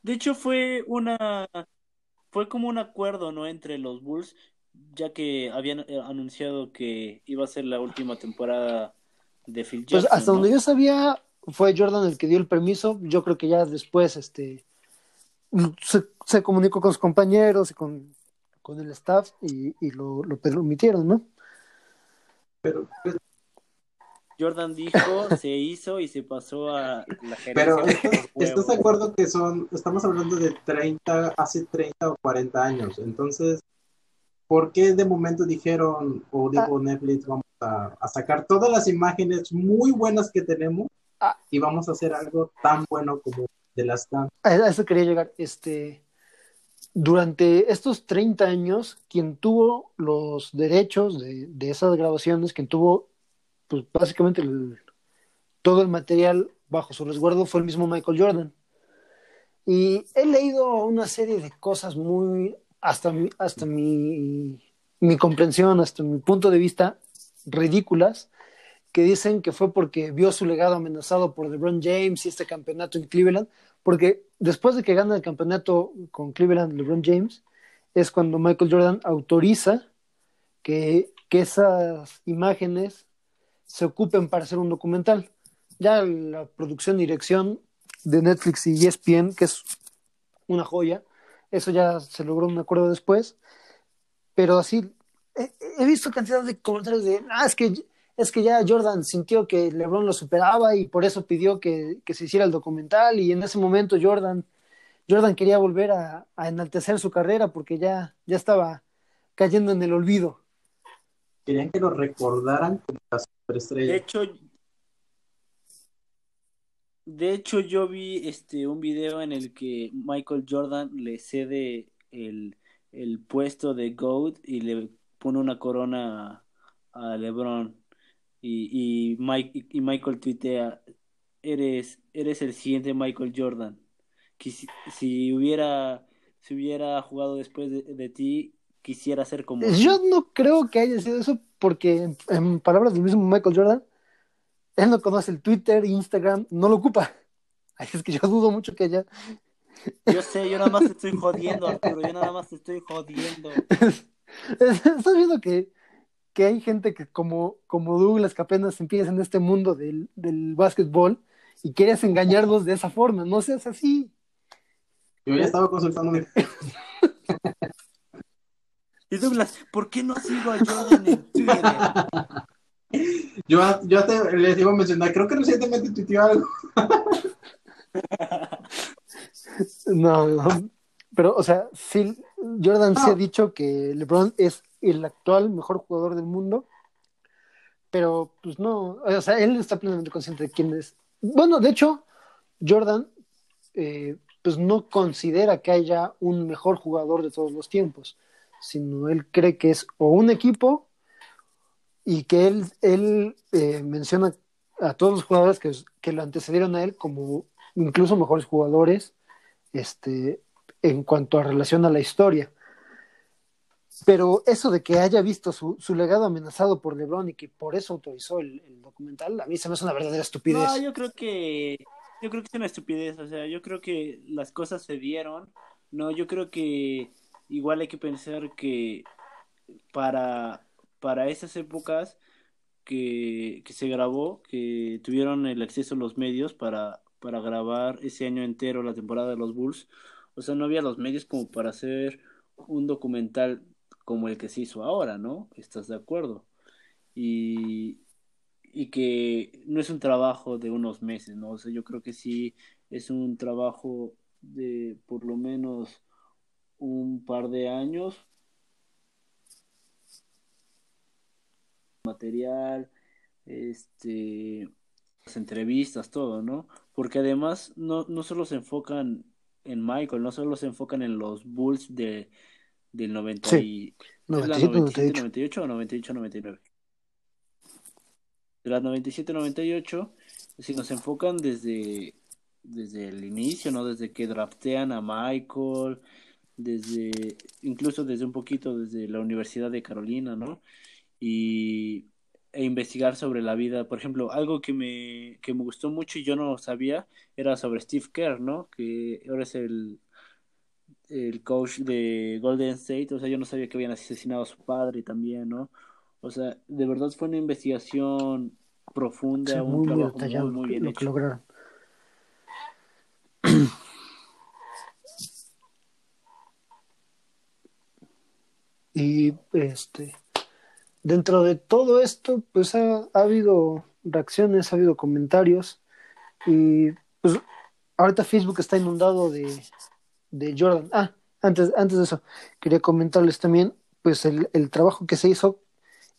De hecho fue una... Fue como un acuerdo, ¿no? Entre los Bulls, ya que habían eh, anunciado que iba a ser la última temporada de Phil Jackson. Pues hasta donde yo sabía, fue Jordan el que dio el permiso. Yo creo que ya después, este, se, comunicó con sus compañeros y con, el staff y, lo, permitieron, ¿no? Pero, Jordan dijo, se hizo y se pasó a la Pero ¿estás de acuerdo que son, estamos hablando de 30, hace 30 o 40 años? Entonces, ¿por qué de momento dijeron, o dijo ah. Netflix, vamos a, sacar todas las imágenes muy buenas que tenemos ah. y vamos a hacer algo tan bueno como de las A eso quería llegar. Este, durante estos 30 años, quien tuvo los derechos de, esas grabaciones, quien tuvo pues, básicamente todo el material bajo su resguardo fue el mismo Michael Jordan. Y he leído una serie de cosas muy, hasta mi, hasta mi, mi comprensión, hasta mi punto de vista, ridículas, que dicen que fue porque vio su legado amenazado por LeBron James y este campeonato en Cleveland, porque después de que gana el campeonato con Cleveland LeBron James, es cuando Michael Jordan autoriza que, que esas imágenes se ocupen para hacer un documental. Ya la producción y dirección de Netflix y ESPN, que es una joya, eso ya se logró un acuerdo después, pero así, he, visto cantidad de comentarios de, ah, es que ya Jordan sintió que LeBron lo superaba y por eso pidió que, se hiciera el documental y en ese momento Jordan, Jordan quería volver a, enaltecer su carrera porque ya, ya estaba cayendo en el olvido. Querían que lo recordaran como la superestrella. De hecho, de hecho yo vi este un video en el que Michael Jordan le cede el, el puesto de GOAT y le pone una corona a LeBron y, Mike, y Michael tuitea, eres, eres el siguiente Michael Jordan. Que si, hubiera, si hubiera jugado después de, ti, quisiera ser como... Yo no creo que haya sido eso porque, en, palabras del mismo Michael Jordan, él no conoce el Twitter, Instagram, no lo ocupa. Es que yo dudo mucho que haya... Yo sé, yo nada más te estoy jodiendo, Arturo, yo nada más te estoy jodiendo. Estás viendo que que hay gente que como, como Douglas que apenas empieza en este mundo del, del básquetbol y quieres engañarlos de esa forma, no seas así. Yo ya estaba consultando Y Douglas, ¿por qué no sigo a Jordan en Twitter? Yo, yo te, les iba a mencionar, creo que recientemente tuiteó algo. no, no, pero, o sea, sí, Jordan se ha dicho que LeBron es el actual mejor jugador del mundo, pero pues no, o sea, él está plenamente consciente de quién es. Bueno, de hecho, Jordan eh, pues no considera que haya un mejor jugador de todos los tiempos, sino él cree que es o un equipo y que él, él eh, menciona a todos los jugadores que, que, lo antecedieron a él como incluso mejores jugadores este, en cuanto a relación a la historia. Pero eso de que haya visto su, su, legado amenazado por LeBron y que por eso autorizó el, documental, a mí se me hace una verdadera estupidez. No, yo creo que yo creo que es una estupidez, o sea, yo creo que las cosas se dieron. No, yo creo que igual hay que pensar que para para esas épocas que, que se grabó, que tuvieron el acceso a los medios para para grabar ese año entero la temporada de los Bulls, o sea, no había los medios como para hacer un documental como el que se hizo ahora, ¿no? ¿Estás de acuerdo? Y, y que no es un trabajo de unos meses, ¿no? O sea, yo creo que sí es un trabajo de por lo menos un par de años. Material, este, las entrevistas, todo, ¿no? Porque además no, no solo se enfocan en Michael, no solo se enfocan en los Bulls de, del 90 y, 97, 98 o 98, 99. De las 97, 98, si nos enfocan desde, desde el inicio, ¿no? Desde que draftean a Michael, desde, incluso desde un poquito desde la Universidad de Carolina, ¿no? Y e investigar sobre la vida. Por ejemplo, algo que me, que me gustó mucho y yo no sabía era sobre Steve Kerr, ¿no? Que ahora es el, el coach de Golden State. O sea, yo no sabía que habían asesinado a su padre también, ¿no? O sea, de verdad fue una investigación profunda, un muy trabajo muy, muy bien hecho. lograron. Y este dentro de todo esto, pues ha, habido reacciones, ha habido comentarios y pues ahorita Facebook está inundado de, de Jordan. Ah, antes, antes de eso, quería comentarles también pues el, el trabajo que se hizo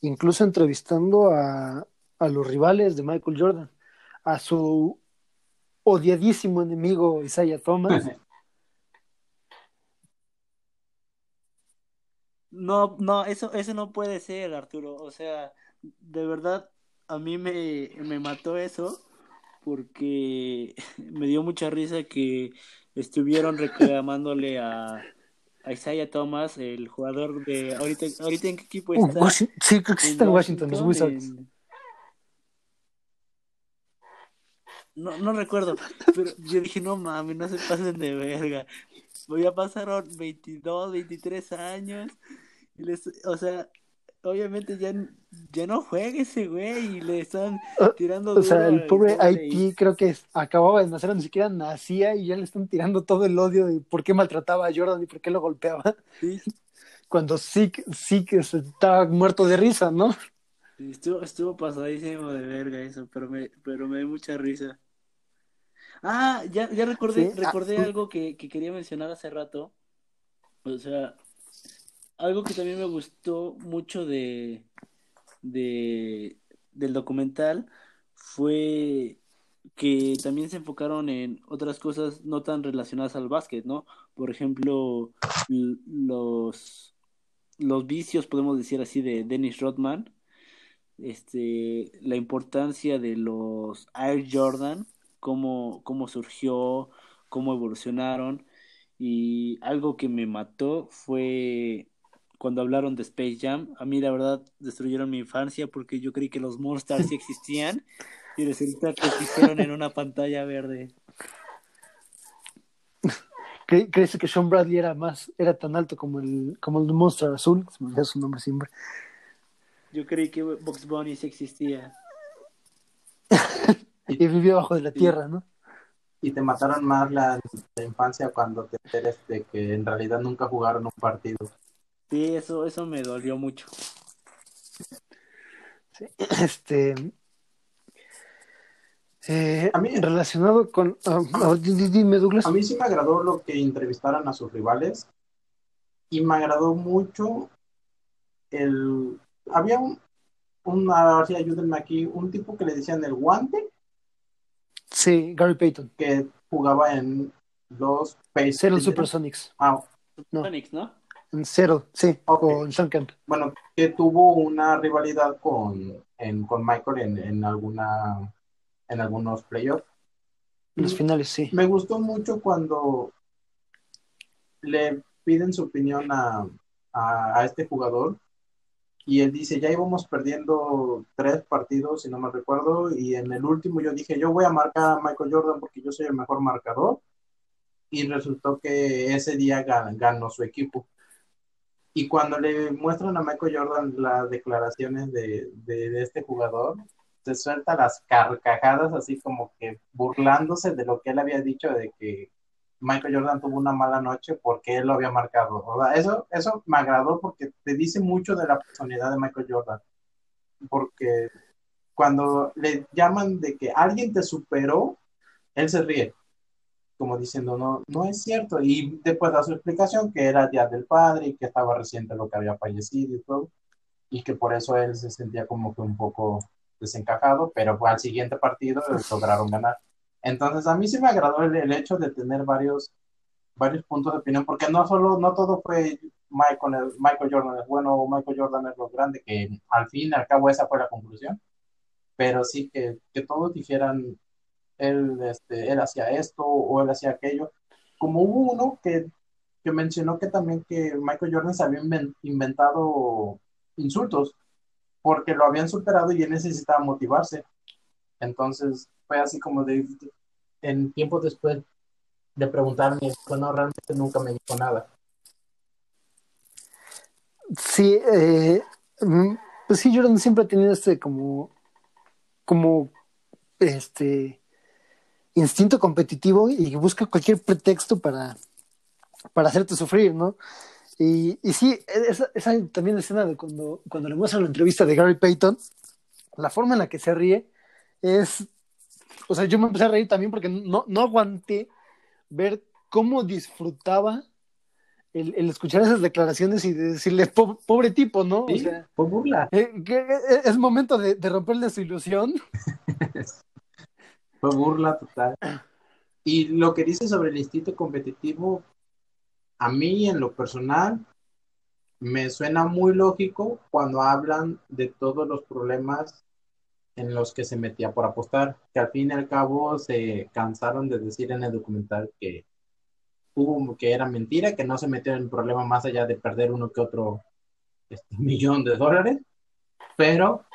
incluso entrevistando a, a los rivales de Michael Jordan, a su odiadísimo enemigo Isaiah Thomas. No, no, eso, eso no puede ser, Arturo. O sea, de verdad, a mí me, me mató eso porque me dio mucha risa que estuvieron reclamándole a, a Isaiah Thomas, el jugador de ahorita, ahorita en qué equipo uh, está. sí, creo que está en Washington, los Wizards. No, no recuerdo, pero yo dije, no mames, no se pasen de verga. Voy a pasar 22, 23 años o sea, obviamente ya, ya no juega ese güey y le están ah, tirando. O sea, el pobre IT creo que acababa de nacer, ni siquiera nacía y ya le están tirando todo el odio de por qué maltrataba a Jordan y por qué lo golpeaba. Cuando sí, sí que estaba muerto de risa, ¿no? estuvo, estuvo pasadísimo de verga eso, pero me, pero me dio mucha risa. Ah, ya, ya recordé, ah, recordé algo que, que quería mencionar hace rato. O sea, algo que también me gustó mucho de, de del documental fue que también se enfocaron en otras cosas no tan relacionadas al básquet, ¿no? Por ejemplo, los, los vicios, podemos decir así, de Dennis Rodman, este, la importancia de los Air Jordan, cómo, cómo surgió, cómo evolucionaron, y algo que me mató fue cuando hablaron de Space Jam. A mí la verdad destruyeron mi infancia porque yo creí que los Monsters sí existían y resulta que existieron en una pantalla verde. ¿Crees que Sean Bradley era más, era tan alto como el, como el Monster Azul? Se me olvidó su nombre siempre. Yo creí que Box Bunny sí existía. y vivió bajo de la tierra, ¿no? Y te mataron más la, la infancia cuando te enteres de que en realidad nunca jugaron un partido. Sí, eso, eso me dolió mucho. Sí, este. Eh, a mí, relacionado con. Ah, ah, dime, Douglas. A mí sí me agradó lo que entrevistaran a sus rivales. Y me agradó mucho el. Había un. un a ver si ayúdenme aquí. Un tipo que le decían el guante. Sí, Gary Payton. Que jugaba en los Pacers. Eran Supersonics. Ah. Supersonics, ¿no? En cero, sí, con Sean Kemp. Bueno, que tuvo una rivalidad con, con Michael en, en, alguna, en algunos playoffs. En los finales, sí. Me gustó mucho cuando le piden su opinión a, a, este jugador y él dice, ya íbamos perdiendo tres partidos, si no me recuerdo, y en el último yo dije, yo voy a marcar a Michael Jordan porque yo soy el mejor marcador, y resultó que ese día ganó su equipo. Y cuando le muestran a Michael Jordan las declaraciones de, de, este jugador, se suelta las carcajadas así como que burlándose de lo que él había dicho de que Michael Jordan tuvo una mala noche porque él lo había marcado. Eso, eso me agradó porque te dice mucho de la personalidad de Michael Jordan. Porque cuando le llaman de que alguien te superó, él se ríe como diciendo, no, no es cierto. Y después da su explicación que era día del padre y que estaba reciente lo que había fallecido y todo, y que por eso él se sentía como que un poco desencajado, pero al siguiente partido lograron ganar. Entonces a mí sí me agradó el, hecho de tener varios, varios puntos de opinión, porque no solo, no todo fue Michael, Michael Jordan es bueno o Michael Jordan es lo grande, que al fin y al cabo esa fue la conclusión, pero sí que, que todos dijeran él, este, él hacía esto o él hacía aquello. Como hubo uno que, que mencionó que también que Michael Jordan se había inventado insultos porque lo habían superado y él necesitaba motivarse. Entonces fue así como de, en tiempo después de preguntarme, bueno, realmente nunca me dijo nada. Sí, eh, mm, pues sí, Jordan siempre ha tenido este como, como, este, instinto competitivo y busca cualquier pretexto para, para hacerte sufrir, ¿no? Y, y sí, esa, esa también escena de cuando, cuando le muestran la entrevista de Gary Payton, la forma en la que se ríe es, o sea, yo me empecé a reír también porque no, no aguanté ver cómo disfrutaba el, el, escuchar esas declaraciones y decirle, pobre, tipo, ¿no? o sea, por burla. Eh, es momento de, de romperle su ilusión. Fue burla total. Y lo que dice sobre el instinto competitivo, a mí en lo personal, me suena muy lógico cuando hablan de todos los problemas en los que se metía por apostar, que al fin y al cabo se cansaron de decir en el documental que hubo que era mentira, que no se metió en el problema más allá de perder uno que otro este, millón de dólares, pero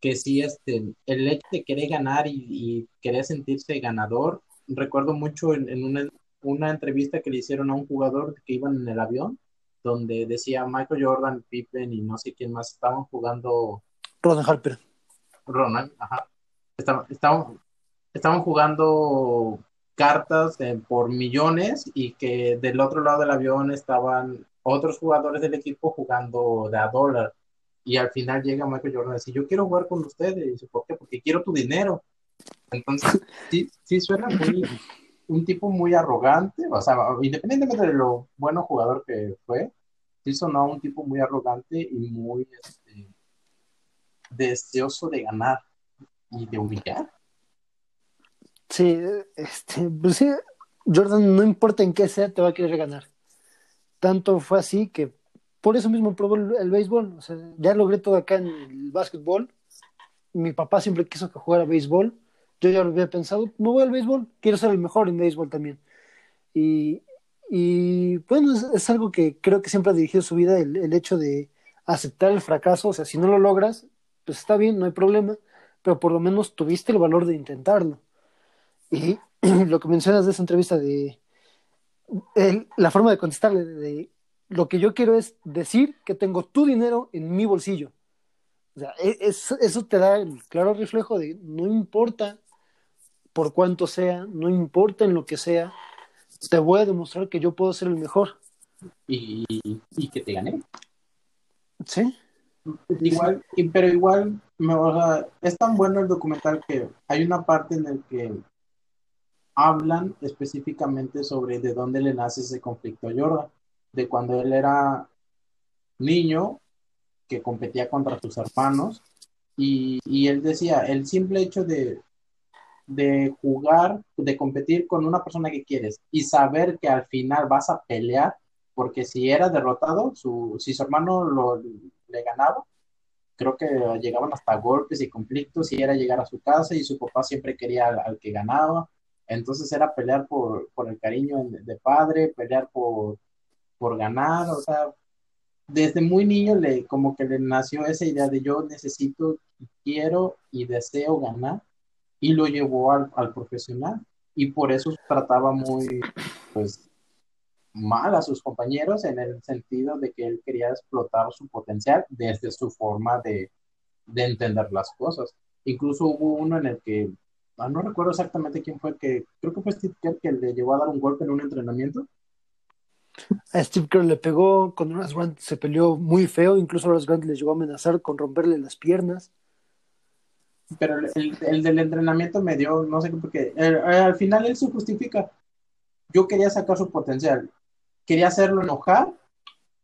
que sí, este, el hecho de querer ganar y, querer sentirse ganador, recuerdo mucho en, una, una, entrevista que le hicieron a un jugador que iban en el avión, donde decía Michael Jordan, Pippen y no sé quién más estaban jugando. Ronald Harper. Ronald, ajá. Estaban, estaban, estaban jugando cartas por millones y que del otro lado del avión estaban otros jugadores del equipo jugando de a dólar y al final llega Michael Jordan y dice, yo quiero jugar con ustedes. Y dice, ¿por qué? Porque quiero tu dinero. Entonces, sí, sí suena muy, un tipo muy arrogante, o sea, independientemente de lo bueno jugador que fue, sí sonó un tipo muy arrogante y muy este, deseoso de ganar y de humillar. Sí, este, pues sí, Jordan, no importa en qué sea, te va a querer ganar. Tanto fue así que por eso mismo probó el, béisbol. Ya logré todo acá en el básquetbol. Mi papá siempre quiso que jugara béisbol. Yo ya lo había pensado, me voy al béisbol, quiero ser el mejor en béisbol también. Y, bueno, es, algo que creo que siempre ha dirigido su vida, el hecho de aceptar el fracaso. O sea, si no lo logras, pues está bien, no hay problema, pero por lo menos tuviste el valor de intentarlo. Y lo que mencionas de esa entrevista de la forma de contestarle, de, lo que yo quiero es decir que tengo tu dinero en mi bolsillo. O sea, e, eso te da el claro reflejo de no importa por cuánto sea, no importa en lo que sea, te voy a demostrar que yo puedo ser el mejor. Y, que te gané. Sí. Igual, pero igual, es tan bueno el documental que hay una parte en la que hablan específicamente sobre de dónde le nace ese conflicto a Jordan de cuando él era niño, que competía contra sus hermanos, y, él decía, el simple hecho de, de jugar, de competir con una persona que quieres y saber que al final vas a pelear, porque si era derrotado, su, si su hermano lo, le ganaba, creo que llegaban hasta golpes y conflictos y era llegar a su casa y su papá siempre quería al, que ganaba. Entonces era pelear por, por el cariño de, padre, pelear por, por ganar, o sea, desde muy niño le como que le nació esa idea de yo necesito, quiero y deseo ganar y lo llevó al, al profesional y por eso trataba muy pues mal a sus compañeros en el sentido de que él quería explotar su potencial desde su forma de, entender las cosas. Incluso hubo uno en el que, ah, no recuerdo exactamente quién fue, que creo que fue Steve Kerr que le llevó a dar un golpe en un entrenamiento. A Steve Kerr le pegó, con Horace Grant se peleó muy feo, incluso Horace Grant le llegó a amenazar con romperle las piernas. Pero el, el del entrenamiento me dio, no sé qué, porque eh, al final él se justifica. Yo quería sacar su potencial quería hacerlo enojar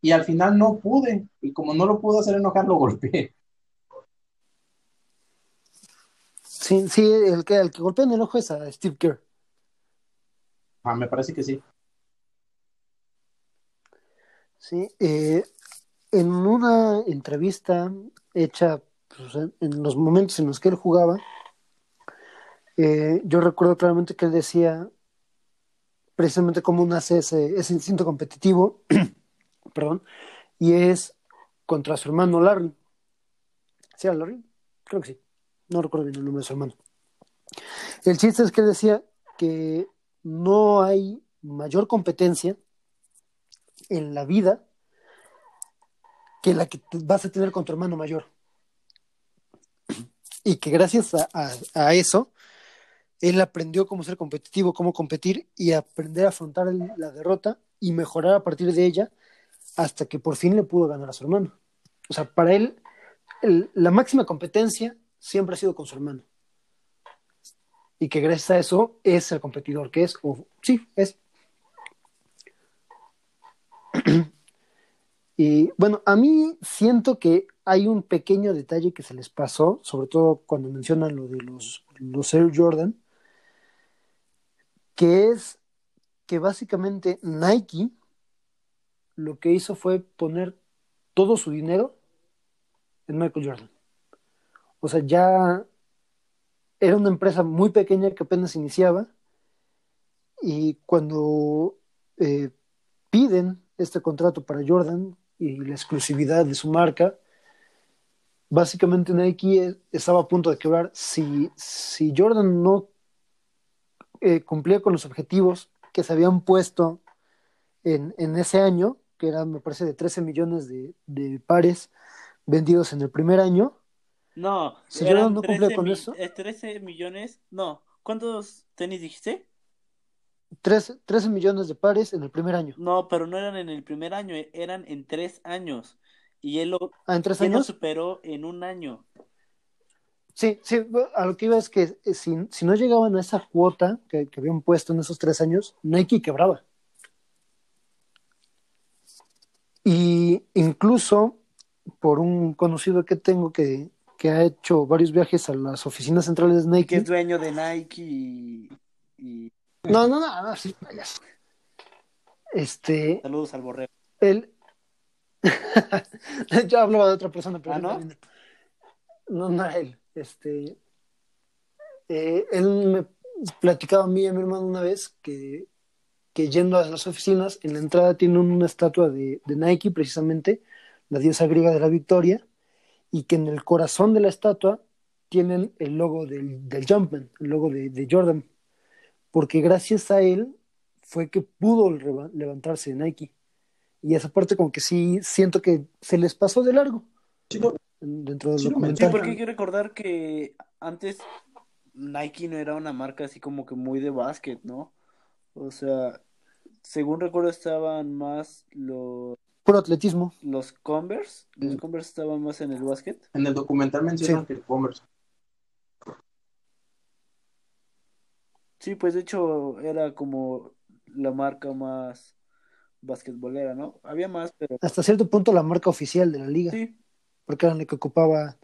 y al final no pude. Y como no lo pude hacer enojar, lo golpeé. Sí, sí, el que, el que golpea en el ojo es a Steve Kerr. Ah, me parece que sí. Sí, eh, en una entrevista hecha pues, en los momentos en los que él jugaba, eh, yo recuerdo claramente que él decía precisamente cómo nace ese, ese instinto competitivo, perdón, y es contra su hermano Larry. ¿Sí era Larry? Creo que sí. No recuerdo bien el nombre de su hermano. El chiste es que decía que no hay mayor competencia en la vida que la que vas a tener con tu hermano mayor. Y que gracias a eso él aprendió cómo ser competitivo, cómo competir y aprender a afrontar la derrota y mejorar a partir de ella hasta que por fin le pudo ganar a su hermano. O sea, para él la máxima competencia siempre ha sido con su hermano. Y que gracias a eso es el competidor que es, o sí, es. y bueno, a mí siento que hay un pequeño detalle que se les pasó, sobre todo cuando mencionan lo de los, los Air Jordan, que es que básicamente Nike lo que hizo fue poner todo su dinero en Michael Jordan. O sea, ya era una empresa muy pequeña que apenas iniciaba y cuando eh, piden este contrato para Jordan y la exclusividad de su marca, básicamente Nike estaba a punto de quebrar. Si, si Jordan no eh, cumplía con los objetivos que se habían puesto en, ese año, que era, me parece, de 13 millones de, pares vendidos en el primer año. No, si yo no cumplía con eso. 13 millones, no. ¿Cuántos tenis dijiste? 13, 13 millones de pares en el primer año. No, pero no eran en el primer año, eran en tres años. Y él lo, ¿Ah, ¿en tres años? lo superó en un año. Sí, sí, a lo que iba es que eh, si, si no llegaban a esa cuota que, habían puesto en esos tres años, Nike quebraba. Y incluso por un conocido que tengo que, ha hecho varios viajes a las oficinas centrales de Nike. Que es dueño de Nike y. No, no, no, no, sí, Este. Saludos al borrego. Él. Yo hablaba de otra persona, pero. ¿Ah, no? No, no era él. Este, eh, él me platicaba a mí y a mi hermano una vez que, que yendo a las oficinas, en la entrada tienen una estatua de, Nike, precisamente, la diosa griega de la victoria, y que en el corazón de la estatua tienen el logo del, del Jumpman, el logo de, Jordan, porque gracias a él fue que pudo levantarse de Nike. Y esa parte como que sí siento que se les pasó de largo dentro del documental. Sí, porque hay que recordar que antes Nike no era una marca así como que muy de básquet, ¿no? O sea, según recuerdo estaban más los... Por atletismo. Los Converse. Los mm. Converse estaban más en el básquet. En el documental mencionan que el Converse. Sí, pues de hecho era como la marca más basquetbolera, ¿no? Había más, pero... Hasta cierto punto la marca oficial de la liga. Sí, porque era la que ocupaba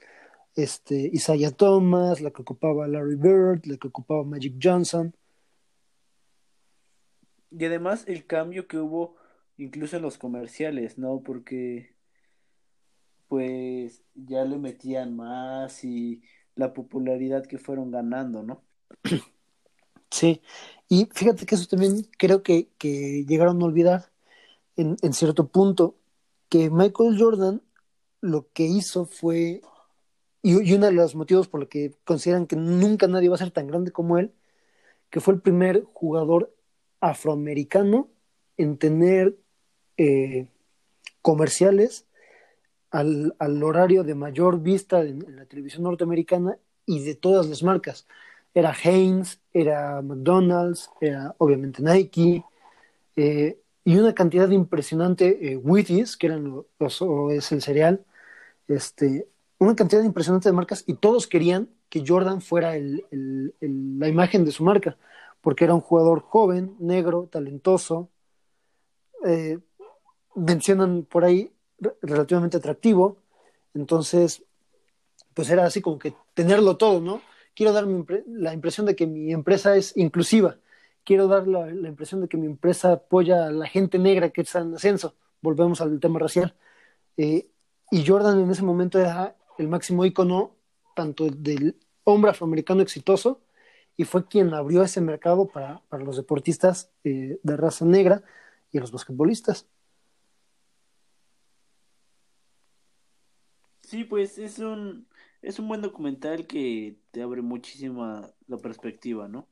este, Isaiah Thomas, la que ocupaba Larry Bird, la que ocupaba Magic Johnson. Y además el cambio que hubo incluso en los comerciales, ¿no? Porque pues ya le metían más y la popularidad que fueron ganando, ¿no? Sí, y fíjate que eso también creo que, que llegaron a olvidar en, cierto punto, que Michael Jordan lo que hizo fue, y, uno de los motivos por los que consideran que nunca nadie va a ser tan grande como él, que fue el primer jugador afroamericano en tener eh, comerciales al, al, horario de mayor vista en, la televisión norteamericana y de todas las marcas. Era Heinz, era McDonald's, era obviamente Nike, eh, y una cantidad impresionante, eh, Wheaties, que eran los, es el cereal, este, una cantidad impresionante de marcas, y todos querían que Jordan fuera el, la imagen de su marca, porque era un jugador joven, negro, talentoso, eh, mencionan por ahí relativamente atractivo, entonces, pues era así como que tenerlo todo, ¿no? Quiero dar la impresión de que mi empresa es inclusiva, quiero dar la, impresión de que mi empresa apoya a la gente negra que está en ascenso, volvemos al tema racial, eh, y Jordan en ese momento era el máximo ícono tanto del hombre afroamericano exitoso, y fue quien abrió ese mercado para, para los deportistas eh, de raza negra y los basquetbolistas. Sí, pues es un, es un buen documental que te abre muchísima la perspectiva, ¿no?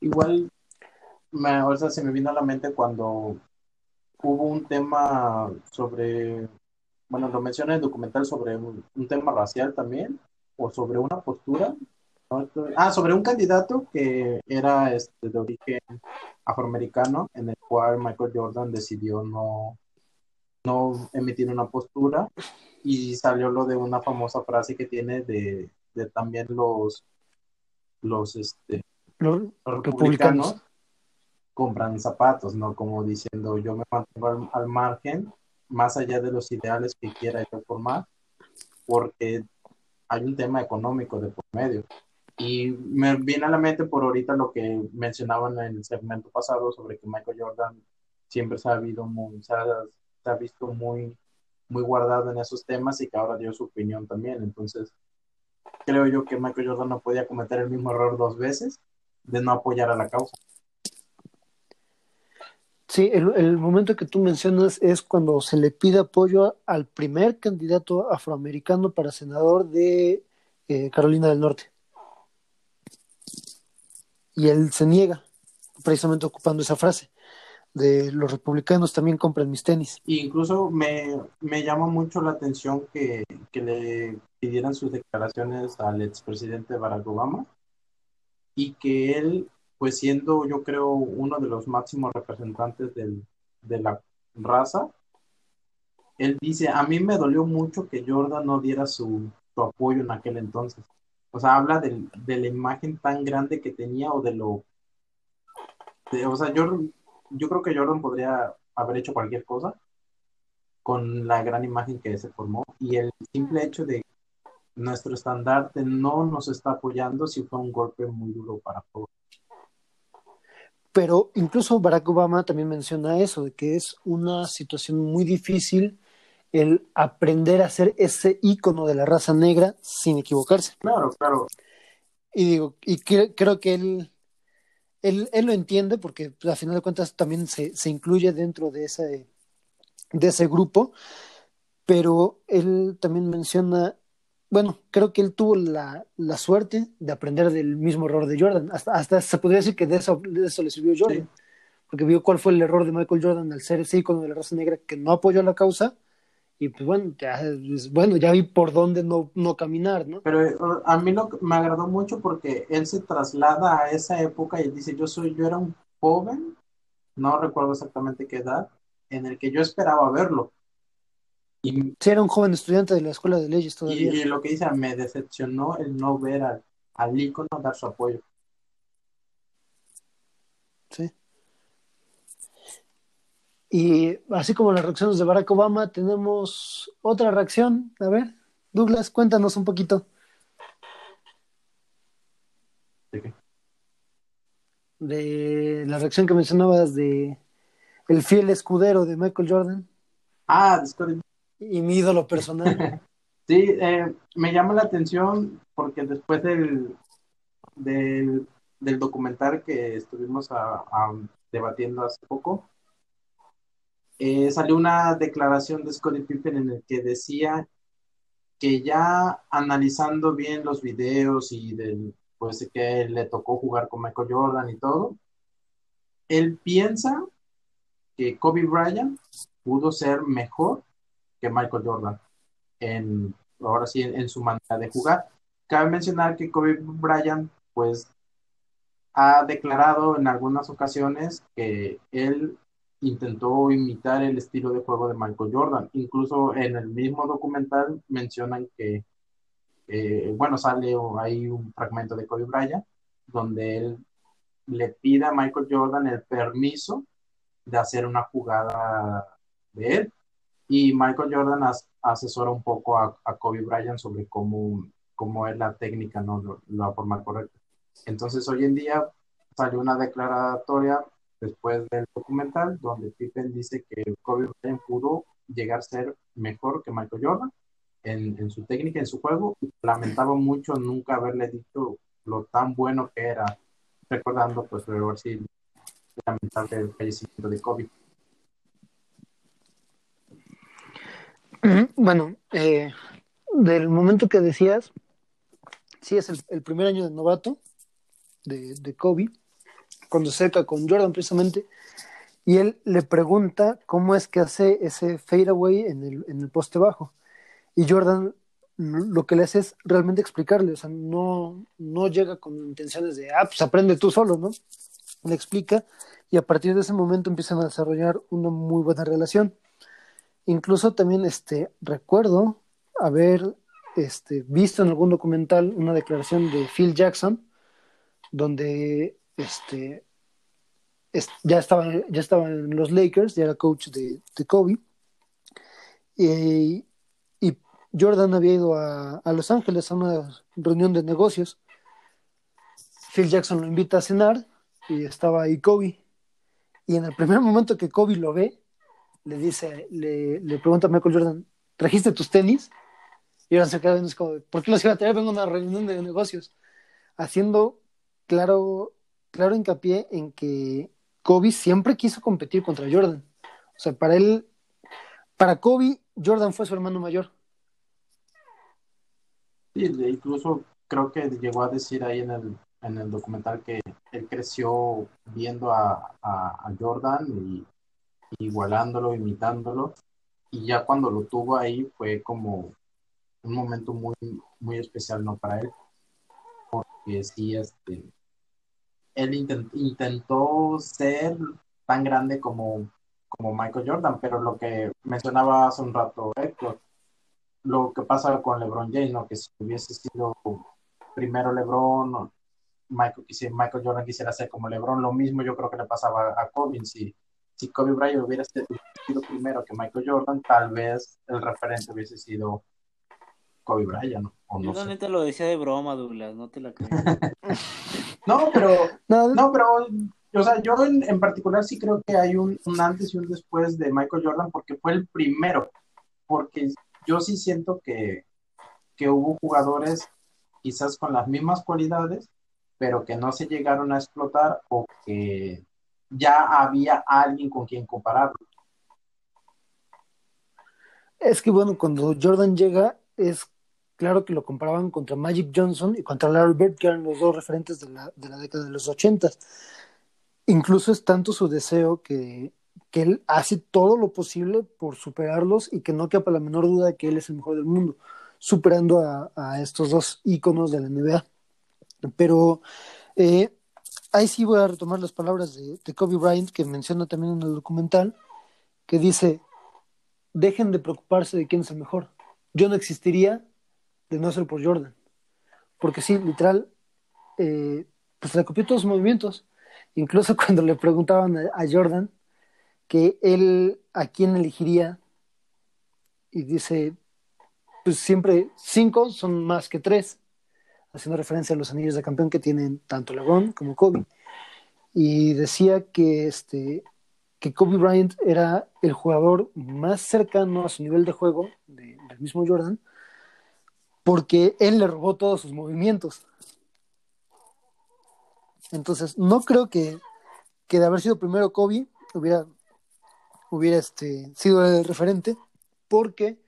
Igual, me, o sea, se me vino a la mente cuando hubo un tema sobre, bueno, lo menciona en el documental sobre un, tema racial también, o sobre una postura, ah, sobre un candidato que era este, de origen afroamericano, en el cual Michael Jordan decidió no, no emitir una postura y salió lo de una famosa frase que tiene de, de también los los este los, los republicanos, republicanos, compran zapatos, ¿no? Como diciendo yo me mantengo al, al, margen más allá de los ideales que quiera yo formar porque hay un tema económico de por medio. Y me viene a la mente por ahorita lo que mencionaban en el segmento pasado sobre que Michael Jordan siempre se ha, habido muy, se ha, se ha visto muy, muy guardado en esos temas y que ahora dio su opinión también. Entonces, creo yo que Michael Jordan no podía cometer el mismo error dos veces de no apoyar a la causa. Sí, el, momento que tú mencionas es cuando se le pide apoyo al primer candidato afroamericano para senador de eh, Carolina del Norte. Y él se niega, precisamente ocupando esa frase de los republicanos también compran mis tenis. Incluso me, me llama mucho la atención que, que le pidieran sus declaraciones al expresidente Barack Obama y que él, pues siendo yo creo uno de los máximos representantes del, de la raza, él dice, a mí me dolió mucho que Jordan no diera su, su apoyo en aquel entonces. O sea, habla de, de, la imagen tan grande que tenía o de lo... De, o sea, yo, yo creo que Jordan podría haber hecho cualquier cosa con la gran imagen que se formó y el simple hecho de nuestro estandarte no nos está apoyando si fue un golpe muy duro para todos. Pero incluso Barack Obama también menciona eso, de que es una situación muy difícil el aprender a ser ese ícono de la raza negra sin equivocarse. Claro, claro. Y digo, y cre creo que él, él, él, lo entiende porque pues, a final de cuentas también se, se incluye dentro de ese, de ese grupo, pero él también menciona bueno, creo que él tuvo la, la, suerte de aprender del mismo error de Jordan. Hasta, hasta se podría decir que de eso, de eso le sirvió Jordan. Sí. Porque vio cuál fue el error de Michael Jordan al ser ese icono de la raza negra que no apoyó la causa. Y pues bueno, ya, pues, bueno, ya vi por dónde no, no caminar, ¿no? Pero eh, a mí lo, me agradó mucho porque él se traslada a esa época y dice, yo soy, yo era un joven, no recuerdo exactamente qué edad, en el que yo esperaba verlo y, sí, era un joven estudiante de la Escuela de Leyes todavía. Y, y lo que dice, me decepcionó el no ver al, al ícono dar su apoyo. Sí. Y así como las reacciones de Barack Obama, tenemos otra reacción. A ver, Douglas, cuéntanos un poquito. ¿De qué? De la reacción que mencionabas de el fiel escudero de Michael Jordan. Ah, Y mi ídolo personal. sí, eh, me llama la atención porque después del, del, documental que estuvimos debatiendo hace poco, eh, salió una declaración de Scottie Pippen en el que decía que ya analizando bien los videos y del, pues que le tocó jugar con Michael Jordan y todo, él piensa que Kobe Bryant pudo ser mejor que Michael Jordan en ahora sí en, su manera de jugar. Cabe mencionar que Kobe Bryant pues ha declarado en algunas ocasiones que él intentó imitar el estilo de juego de Michael Jordan. Incluso en el mismo documental mencionan que, bueno, sale ahí un fragmento de Kobe Bryant donde él le pide a Michael Jordan el permiso de hacer una jugada de él. Y Michael Jordan asesora un poco a, Kobe Bryant sobre cómo, cómo es la técnica, ¿no? La forma correcta. Entonces, hoy en día salió una declaratoria después del documental donde Pippen dice que Kobe Bryant pudo llegar a ser mejor que Michael Jordan en, su técnica, en su juego. Y lamentaba mucho nunca haberle dicho lo tan bueno que era, recordando, pues, ver si lamentable el fallecimiento de Kobe. Bueno, eh, del momento que decías, sí es el, primer año de novato de, de, Kobe, cuando se acerca con Jordan precisamente, y él le pregunta cómo es que hace ese fadeaway en el, en el poste bajo. Y Jordan lo que le hace es realmente explicarle, o sea, no, no llega con intenciones de, ah, pues aprende tú solo, ¿no? Le explica y a partir de ese momento empiezan a desarrollar una muy buena relación. Incluso también este, recuerdo haber este, visto en algún documental una declaración de Phil Jackson, donde este, ya, estaba, ya estaba en los Lakers, ya era coach de, Kobe, y, Jordan había ido a, a Los Ángeles a una reunión de negocios. Phil Jackson lo invita a cenar y estaba ahí Kobe. Y en el primer momento que Kobe lo ve, le dice, le, le pregunta a Michael Jordan, ¿trajiste tus tenis? Y ahora se queda viendo, como, ¿por qué los iba a traer? Vengo a una reunión de negocios. Haciendo claro, claro hincapié en que Kobe siempre quiso competir contra Jordan. O sea, para él, para Kobe, Jordan fue su hermano mayor. Sí, incluso creo que llegó a decir ahí en el, en el documental que él creció viendo a, Jordan y, igualándolo, imitándolo, y ya cuando lo tuvo ahí fue como un momento muy, muy especial, ¿no? Para él, porque sí, este, él intentó ser tan grande como, como Michael Jordan, pero lo que mencionaba hace un rato Héctor, lo que pasa con LeBron James, ¿no? Que si hubiese sido primero LeBron Michael, Michael Jordan quisiera ser como LeBron, lo mismo yo creo que le pasaba a Kobe. Si, si Kobe Bryant hubiera sido primero que Michael Jordan, tal vez el referente hubiese sido Kobe Bryant. ¿no? O no yo te lo decía de broma, Douglas, no te la creo. no, pero, no, pero, o sea, yo en, particular sí creo que hay un, un antes y un después de Michael Jordan porque fue el primero. Porque yo sí siento que, que hubo jugadores quizás con las mismas cualidades, pero que no se llegaron a explotar o que ya había alguien con quien compararlo. Es que bueno, cuando Jordan llega, es claro que lo comparaban contra Magic Johnson y contra Larry Bird, que eran los dos referentes de la, de la década de los ochentas. Incluso es tanto su deseo que, que él hace todo lo posible por superarlos y que no quepa la menor duda de que él es el mejor del mundo, superando a, a estos dos íconos de la NBA. Pero eh, ahí sí voy a retomar las palabras de, Kobe Bryant, que menciona también en el documental, que dice, dejen de preocuparse de quién es el mejor. Yo no existiría de no ser por Jordan. Porque sí, literal, eh, pues le copió todos sus movimientos. Incluso cuando le preguntaban a, a Jordan que él a quién elegiría, y dice, pues siempre cinco son más que tres haciendo referencia a los anillos de campeón que tienen tanto LeBron como Kobe. Y decía que, este, que Kobe Bryant era el jugador más cercano a su nivel de juego del mismo Jordan, porque él le robó todos sus movimientos. Entonces, no creo que, que de haber sido primero Kobe hubiera, hubiera este, sido el referente, porque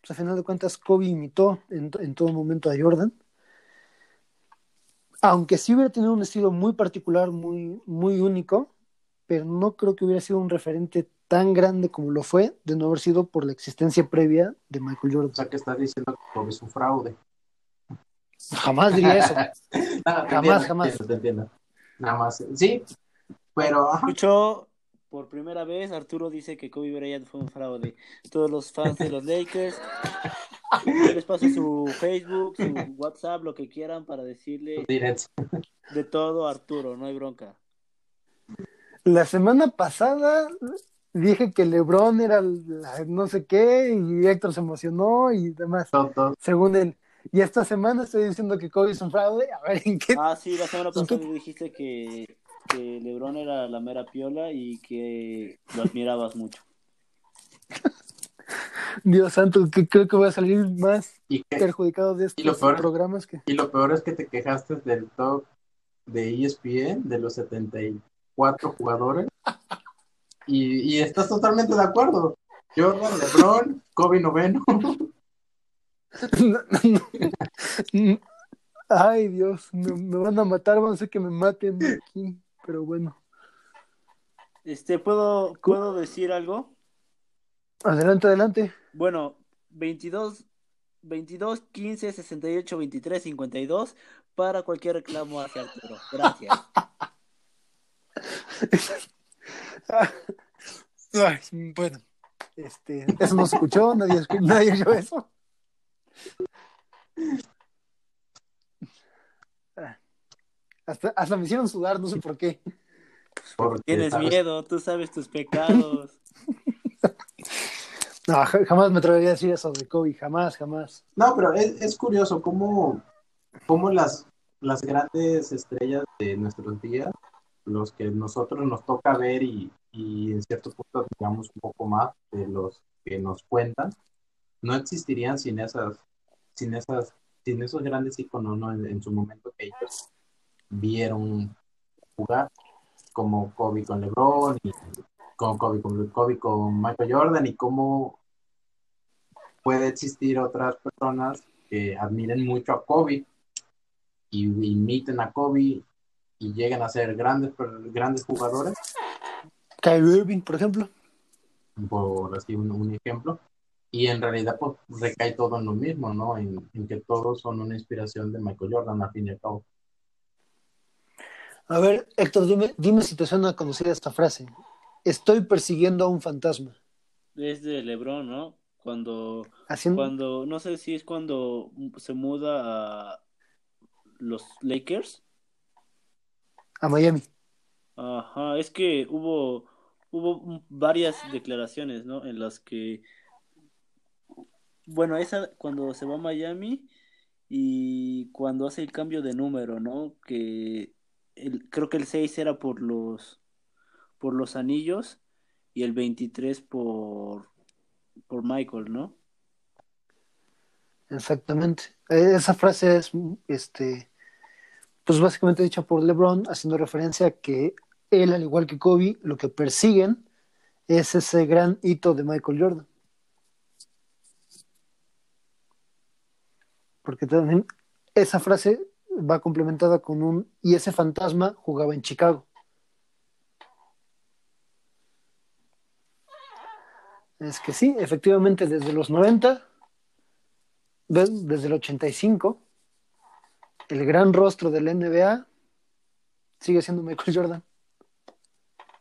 pues, a final de cuentas Kobe imitó en, en todo momento a Jordan aunque sí hubiera tenido un estilo muy particular, muy, muy único, pero no creo que hubiera sido un referente tan grande como lo fue de no haber sido por la existencia previa de Michael Jordan. O sea, que estás diciendo que Kobe es un fraude. Jamás diría eso. jamás, jamás. Nada más. Sí, pero. Escuchó por primera vez, Arturo dice que Kobe Bryant fue un fraude. Todos los fans de los Lakers yo les paso su Facebook, su WhatsApp, lo que quieran para decirle de todo a Arturo, no hay bronca. La semana pasada dije que LeBron era no sé qué y Héctor se emocionó y demás. Según él. Y esta semana estoy diciendo que Kobe es un fraude. A ver en qué. Ah, sí, la semana pasada dijiste que, que LeBron era la mera piola y que lo admirabas mucho. Dios santo, que creo que voy a salir más perjudicado de estos programas que... Y lo peor es que te quejaste del top de ESPN, de los 74 jugadores, y, y estás totalmente de acuerdo. Jordan, LeBron, Kobe noveno. Ay, Dios, me, van a matar, van a hacer que me maten aquí, pero bueno. Este, ¿puedo, ¿puedo decir algo? Adelante, adelante. Bueno, 22, 22, 15, 68, 23, 52 para cualquier reclamo hacia Arturo. Gracias. bueno, este, eso no se escuchó, nadie, nadie oyó eso. Hasta, hasta me hicieron sudar, no sé por qué. Porque Tienes miedo, tú sabes tus pecados. No, jamás me atrevería a decir eso de Kobe, jamás, jamás. No, pero es, curioso cómo, cómo las, las grandes estrellas de nuestros días, los que nosotros nos toca ver y, en cierto punto digamos un poco más de los que nos cuentan, no existirían sin esas, sin esas, sin esos grandes iconos en, su momento que ellos vieron jugar, como Kobe con LeBron y con Kobe, con Kobe con Michael Jordan y cómo puede existir otras personas que admiren mucho a Kobe y imiten a Kobe y lleguen a ser grandes, grandes jugadores. Kyrie Irving, por ejemplo. Por así un, ejemplo. Y en realidad pues recae todo en lo mismo, ¿no? En, que todos son una inspiración de Michael Jordan, al fin y al cabo. A ver, Héctor, dime, dime si te suena conocida esta frase. Estoy persiguiendo a un fantasma. Es de Lebron, ¿no? Cuando, cuando, no sé si es cuando se muda a los Lakers. A Miami. Ajá, es que hubo, hubo varias declaraciones, ¿no? En las que, bueno, esa cuando se va a Miami y cuando hace el cambio de número, ¿no? Que el, creo que el 6 era por los, por los anillos y el 23 por por Michael, ¿no? Exactamente. Eh, esa frase es, este, pues básicamente dicha por LeBron, haciendo referencia a que él, al igual que Kobe, lo que persiguen es ese gran hito de Michael Jordan. Porque también esa frase va complementada con un y ese fantasma jugaba en Chicago. es que sí, efectivamente, desde los 90, desde el 85, el gran rostro del NBA sigue siendo Michael Jordan.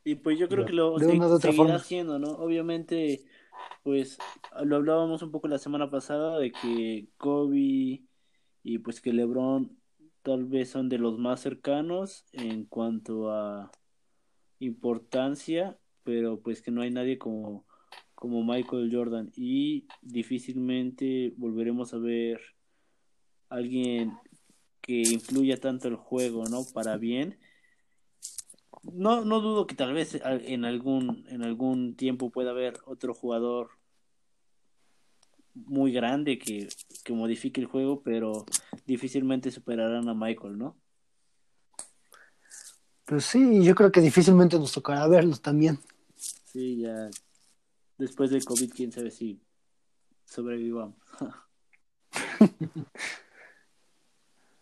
Y pues yo creo que lo de seguirá haciendo, ¿no? Obviamente, pues lo hablábamos un poco la semana pasada de que Kobe y pues que LeBron tal vez son de los más cercanos en cuanto a importancia, pero pues que no hay nadie como como Michael Jordan y difícilmente volveremos a ver alguien que influya tanto el juego, ¿no? Para bien no, no dudo que tal vez en algún, en algún tiempo pueda haber otro jugador muy grande que, que modifique el juego, pero difícilmente superarán a Michael, ¿no? Pues sí, yo creo que difícilmente nos tocará verlos también. Sí, ya después del COVID, quién sabe si sobrevivamos.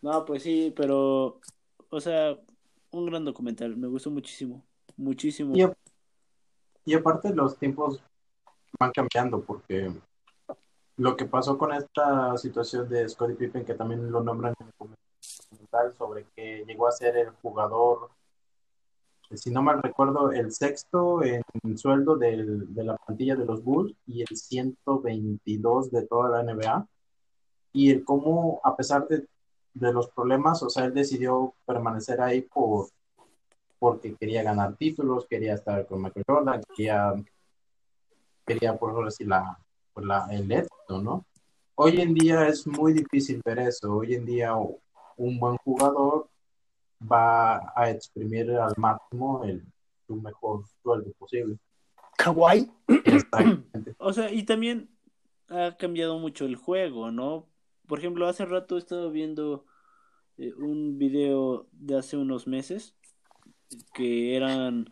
no, pues sí, pero, o sea, un gran documental, me gustó muchísimo, muchísimo. Y, aparte los tiempos van cambiando porque lo que pasó con esta situación de Scottie Pippen, que también lo nombran en el documental, sobre que llegó a ser el jugador, si no mal recuerdo, el sexto en sueldo de la plantilla de los Bulls y el 122 de toda la NBA. Y el cómo, a pesar de de los problemas, o sea, él decidió permanecer ahí por porque quería ganar títulos, quería estar con Michael Jordan, quería, quería por decir, la, la, el éxito, ¿no? Hoy en día es muy difícil ver eso. Hoy en día un buen jugador va a exprimir al máximo el, su mejor sueldo posible. Kawaii. o sea, y también ha cambiado mucho el juego, ¿no? Por ejemplo, hace rato he estado viendo eh, un video de hace unos meses que eran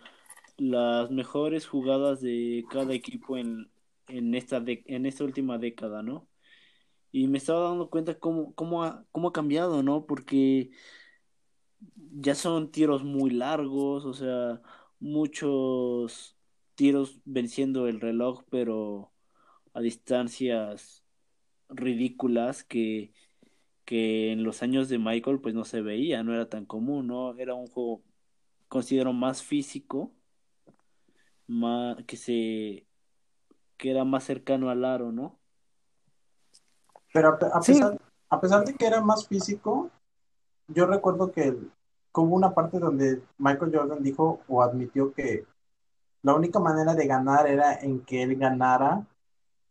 las mejores jugadas de cada equipo en, en, esta, en esta última década, ¿no? Y me estaba dando cuenta cómo, cómo, cómo ha cambiado, ¿no? Porque ya son tiros muy largos, o sea, muchos tiros venciendo el reloj, pero a distancias ridículas que, que en los años de Michael pues no se veía, no era tan común, ¿no? Era un juego, considero, más físico, más, que se que era más cercano al aro, ¿no? Pero a, pesar, a pesar de que era más físico, yo recuerdo que hubo una parte donde Michael Jordan dijo o admitió que la única manera de ganar era en que él ganara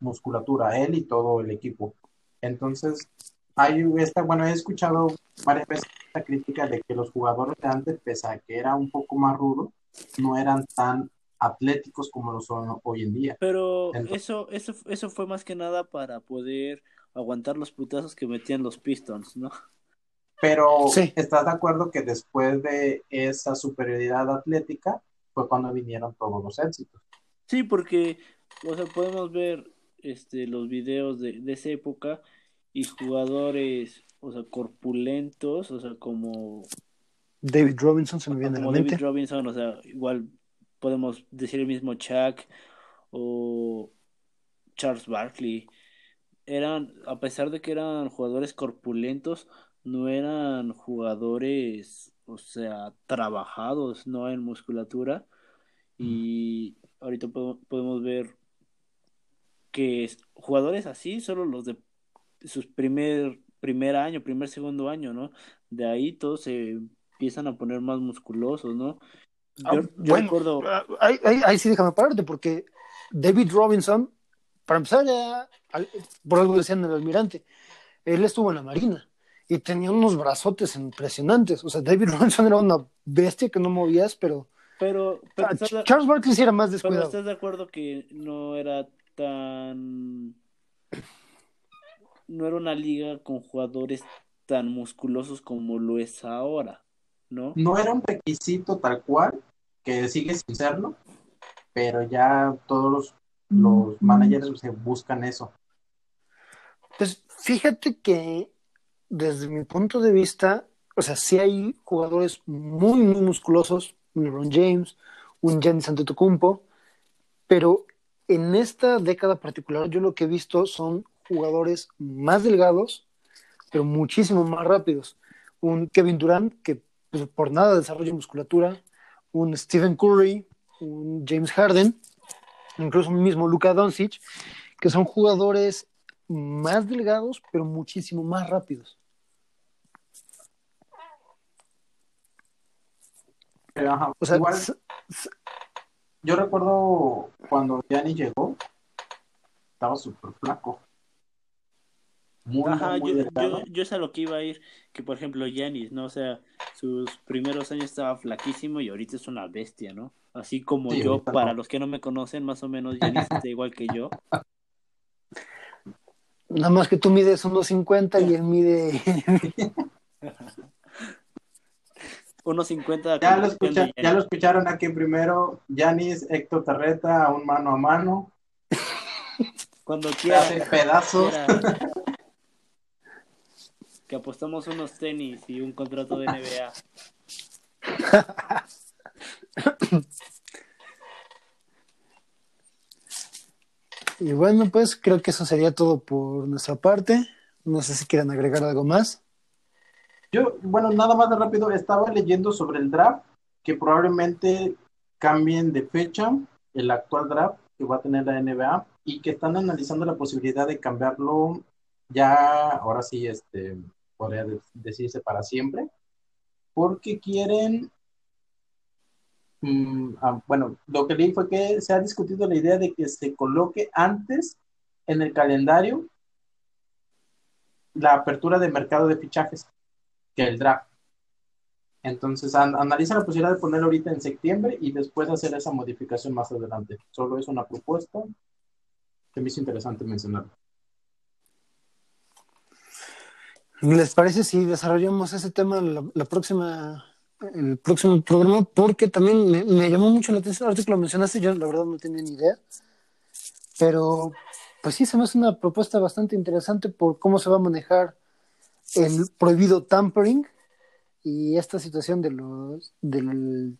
musculatura, él y todo el equipo. Entonces, hay esta, bueno, he escuchado varias veces esta crítica de que los jugadores de antes, pese a que era un poco más rudo, no eran tan atléticos como lo son hoy en día. Pero eso, eso, eso fue más que nada para poder aguantar los putazos que metían los Pistons, ¿no? Pero ¿estás de acuerdo que después de esa superioridad atlética fue cuando vinieron todos los éxitos? Sí, porque, o sea, podemos ver este, los videos de, de esa época y jugadores, o sea, corpulentos, o sea, como... David Robinson se me viene a la mente. David Robinson, o sea, igual podemos decir el mismo Chuck o Charles Barkley. Eran, a pesar de que eran jugadores corpulentos, no eran jugadores, o sea, trabajados, no en musculatura. Y ahorita podemos ver que jugadores así, solo los de sus primer, primer año, primer, segundo año, ¿no? De ahí todos se empiezan a poner más musculosos, ¿no? Yo, ah, recuerdo... Ah, ahí, sí déjame pararte, porque David Robinson, para empezar, ya, por algo decían el almirante, él estuvo en la Marina y tenía unos brazotes impresionantes. O sea, David Robinson era una bestia que no movías, pero. Pero. Ah, Charles Barkley sí era más descuidado. Pero estás de acuerdo que no era tan no era una liga con jugadores tan musculosos como lo es ahora, ¿no? No era un requisito tal cual, que sigue sin serlo, pero ya todos los, managers se buscan eso. Pues fíjate que desde mi punto de vista, o sea, sí hay jugadores muy, muy musculosos, un LeBron James, un Giannis Antetokounmpo, pero en esta década particular yo lo que he visto son jugadores más delgados, pero muchísimo más rápidos. Un Kevin Durant, que pues, por nada desarrolla musculatura, un Stephen Curry, un James Harden, incluso un mismo Luka Doncic, que son jugadores más delgados, pero muchísimo más rápidos. Yo recuerdo cuando Gianni llegó, estaba súper flaco. Muy, Ajá, yo, yo, yo, es a lo que iba a ir, que por ejemplo Yanis, ¿no? O sea, sus primeros años estaba flaquísimo y ahorita es una bestia, ¿no? Así como yo, para los que no me conocen, más o menos Yanis está igual que yo. Nada más que tú mides 1.50 y él mide... 1.50. Ya, lo ya lo escucharon aquí primero. Yanis, Héctor Tarreta, a un mano a mano. Cuando quiera. pedazos. Que apostamos unos tenis y un contrato de NBA. y bueno, pues creo que eso sería todo por nuestra parte. No sé si quieren agregar algo más. Yo, bueno, nada más de rápido, estaba leyendo sobre el draft, que probablemente cambien de fecha el actual draft que va a tener la NBA y que están analizando la posibilidad de cambiarlo ya, ahora sí, este, podría decirse para siempre, porque quieren, mm, ah, bueno, lo que leí fue que se ha discutido la idea de que se coloque antes en el calendario la apertura de mercado de fichajes que el draft. Entonces, analiza la posibilidad de ponerlo ahorita en septiembre y después hacer esa modificación más adelante. Solo es una propuesta que me hizo interesante mencionar. ¿Les parece si desarrollamos ese tema la, próxima, el próximo programa? Porque también me, llamó mucho la atención, ahorita que lo mencionaste, yo la verdad no tenía ni idea. Pero, pues sí, se me hace una propuesta bastante interesante por cómo se va a manejar el prohibido tampering y esta situación de los del,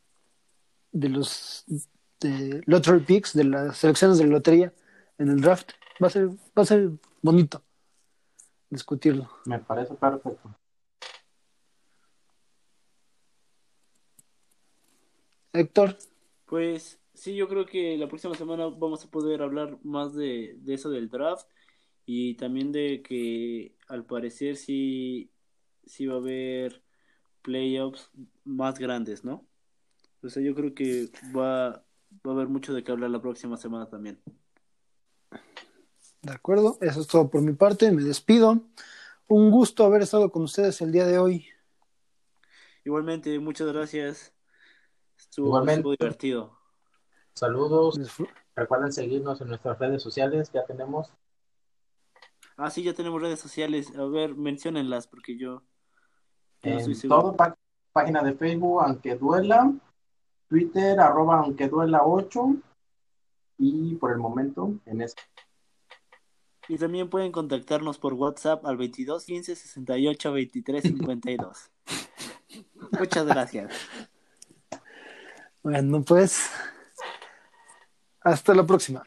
de los de lottery picks, de las selecciones de lotería en el draft, va a ser, va a ser bonito discutirlo. Me parece perfecto. Héctor. Pues sí, yo creo que la próxima semana vamos a poder hablar más de, de eso del draft y también de que al parecer sí, sí va a haber playoffs más grandes, ¿no? O sea, yo creo que va, va a haber mucho de qué hablar la próxima semana también. De acuerdo, eso es todo por mi parte, me despido. Un gusto haber estado con ustedes el día de hoy. Igualmente, muchas gracias. Estuvo, muy divertido. Saludos. Recuerden seguirnos en nuestras redes sociales, ya tenemos. Ah, sí, ya tenemos redes sociales. A ver, menciónenlas porque yo en todo página de Facebook, aunque duela, Twitter, arroba aunque duela 8 y por el momento en eso. Y también pueden contactarnos por WhatsApp al 22 15 68 23 52. Muchas gracias. Bueno, pues hasta la próxima.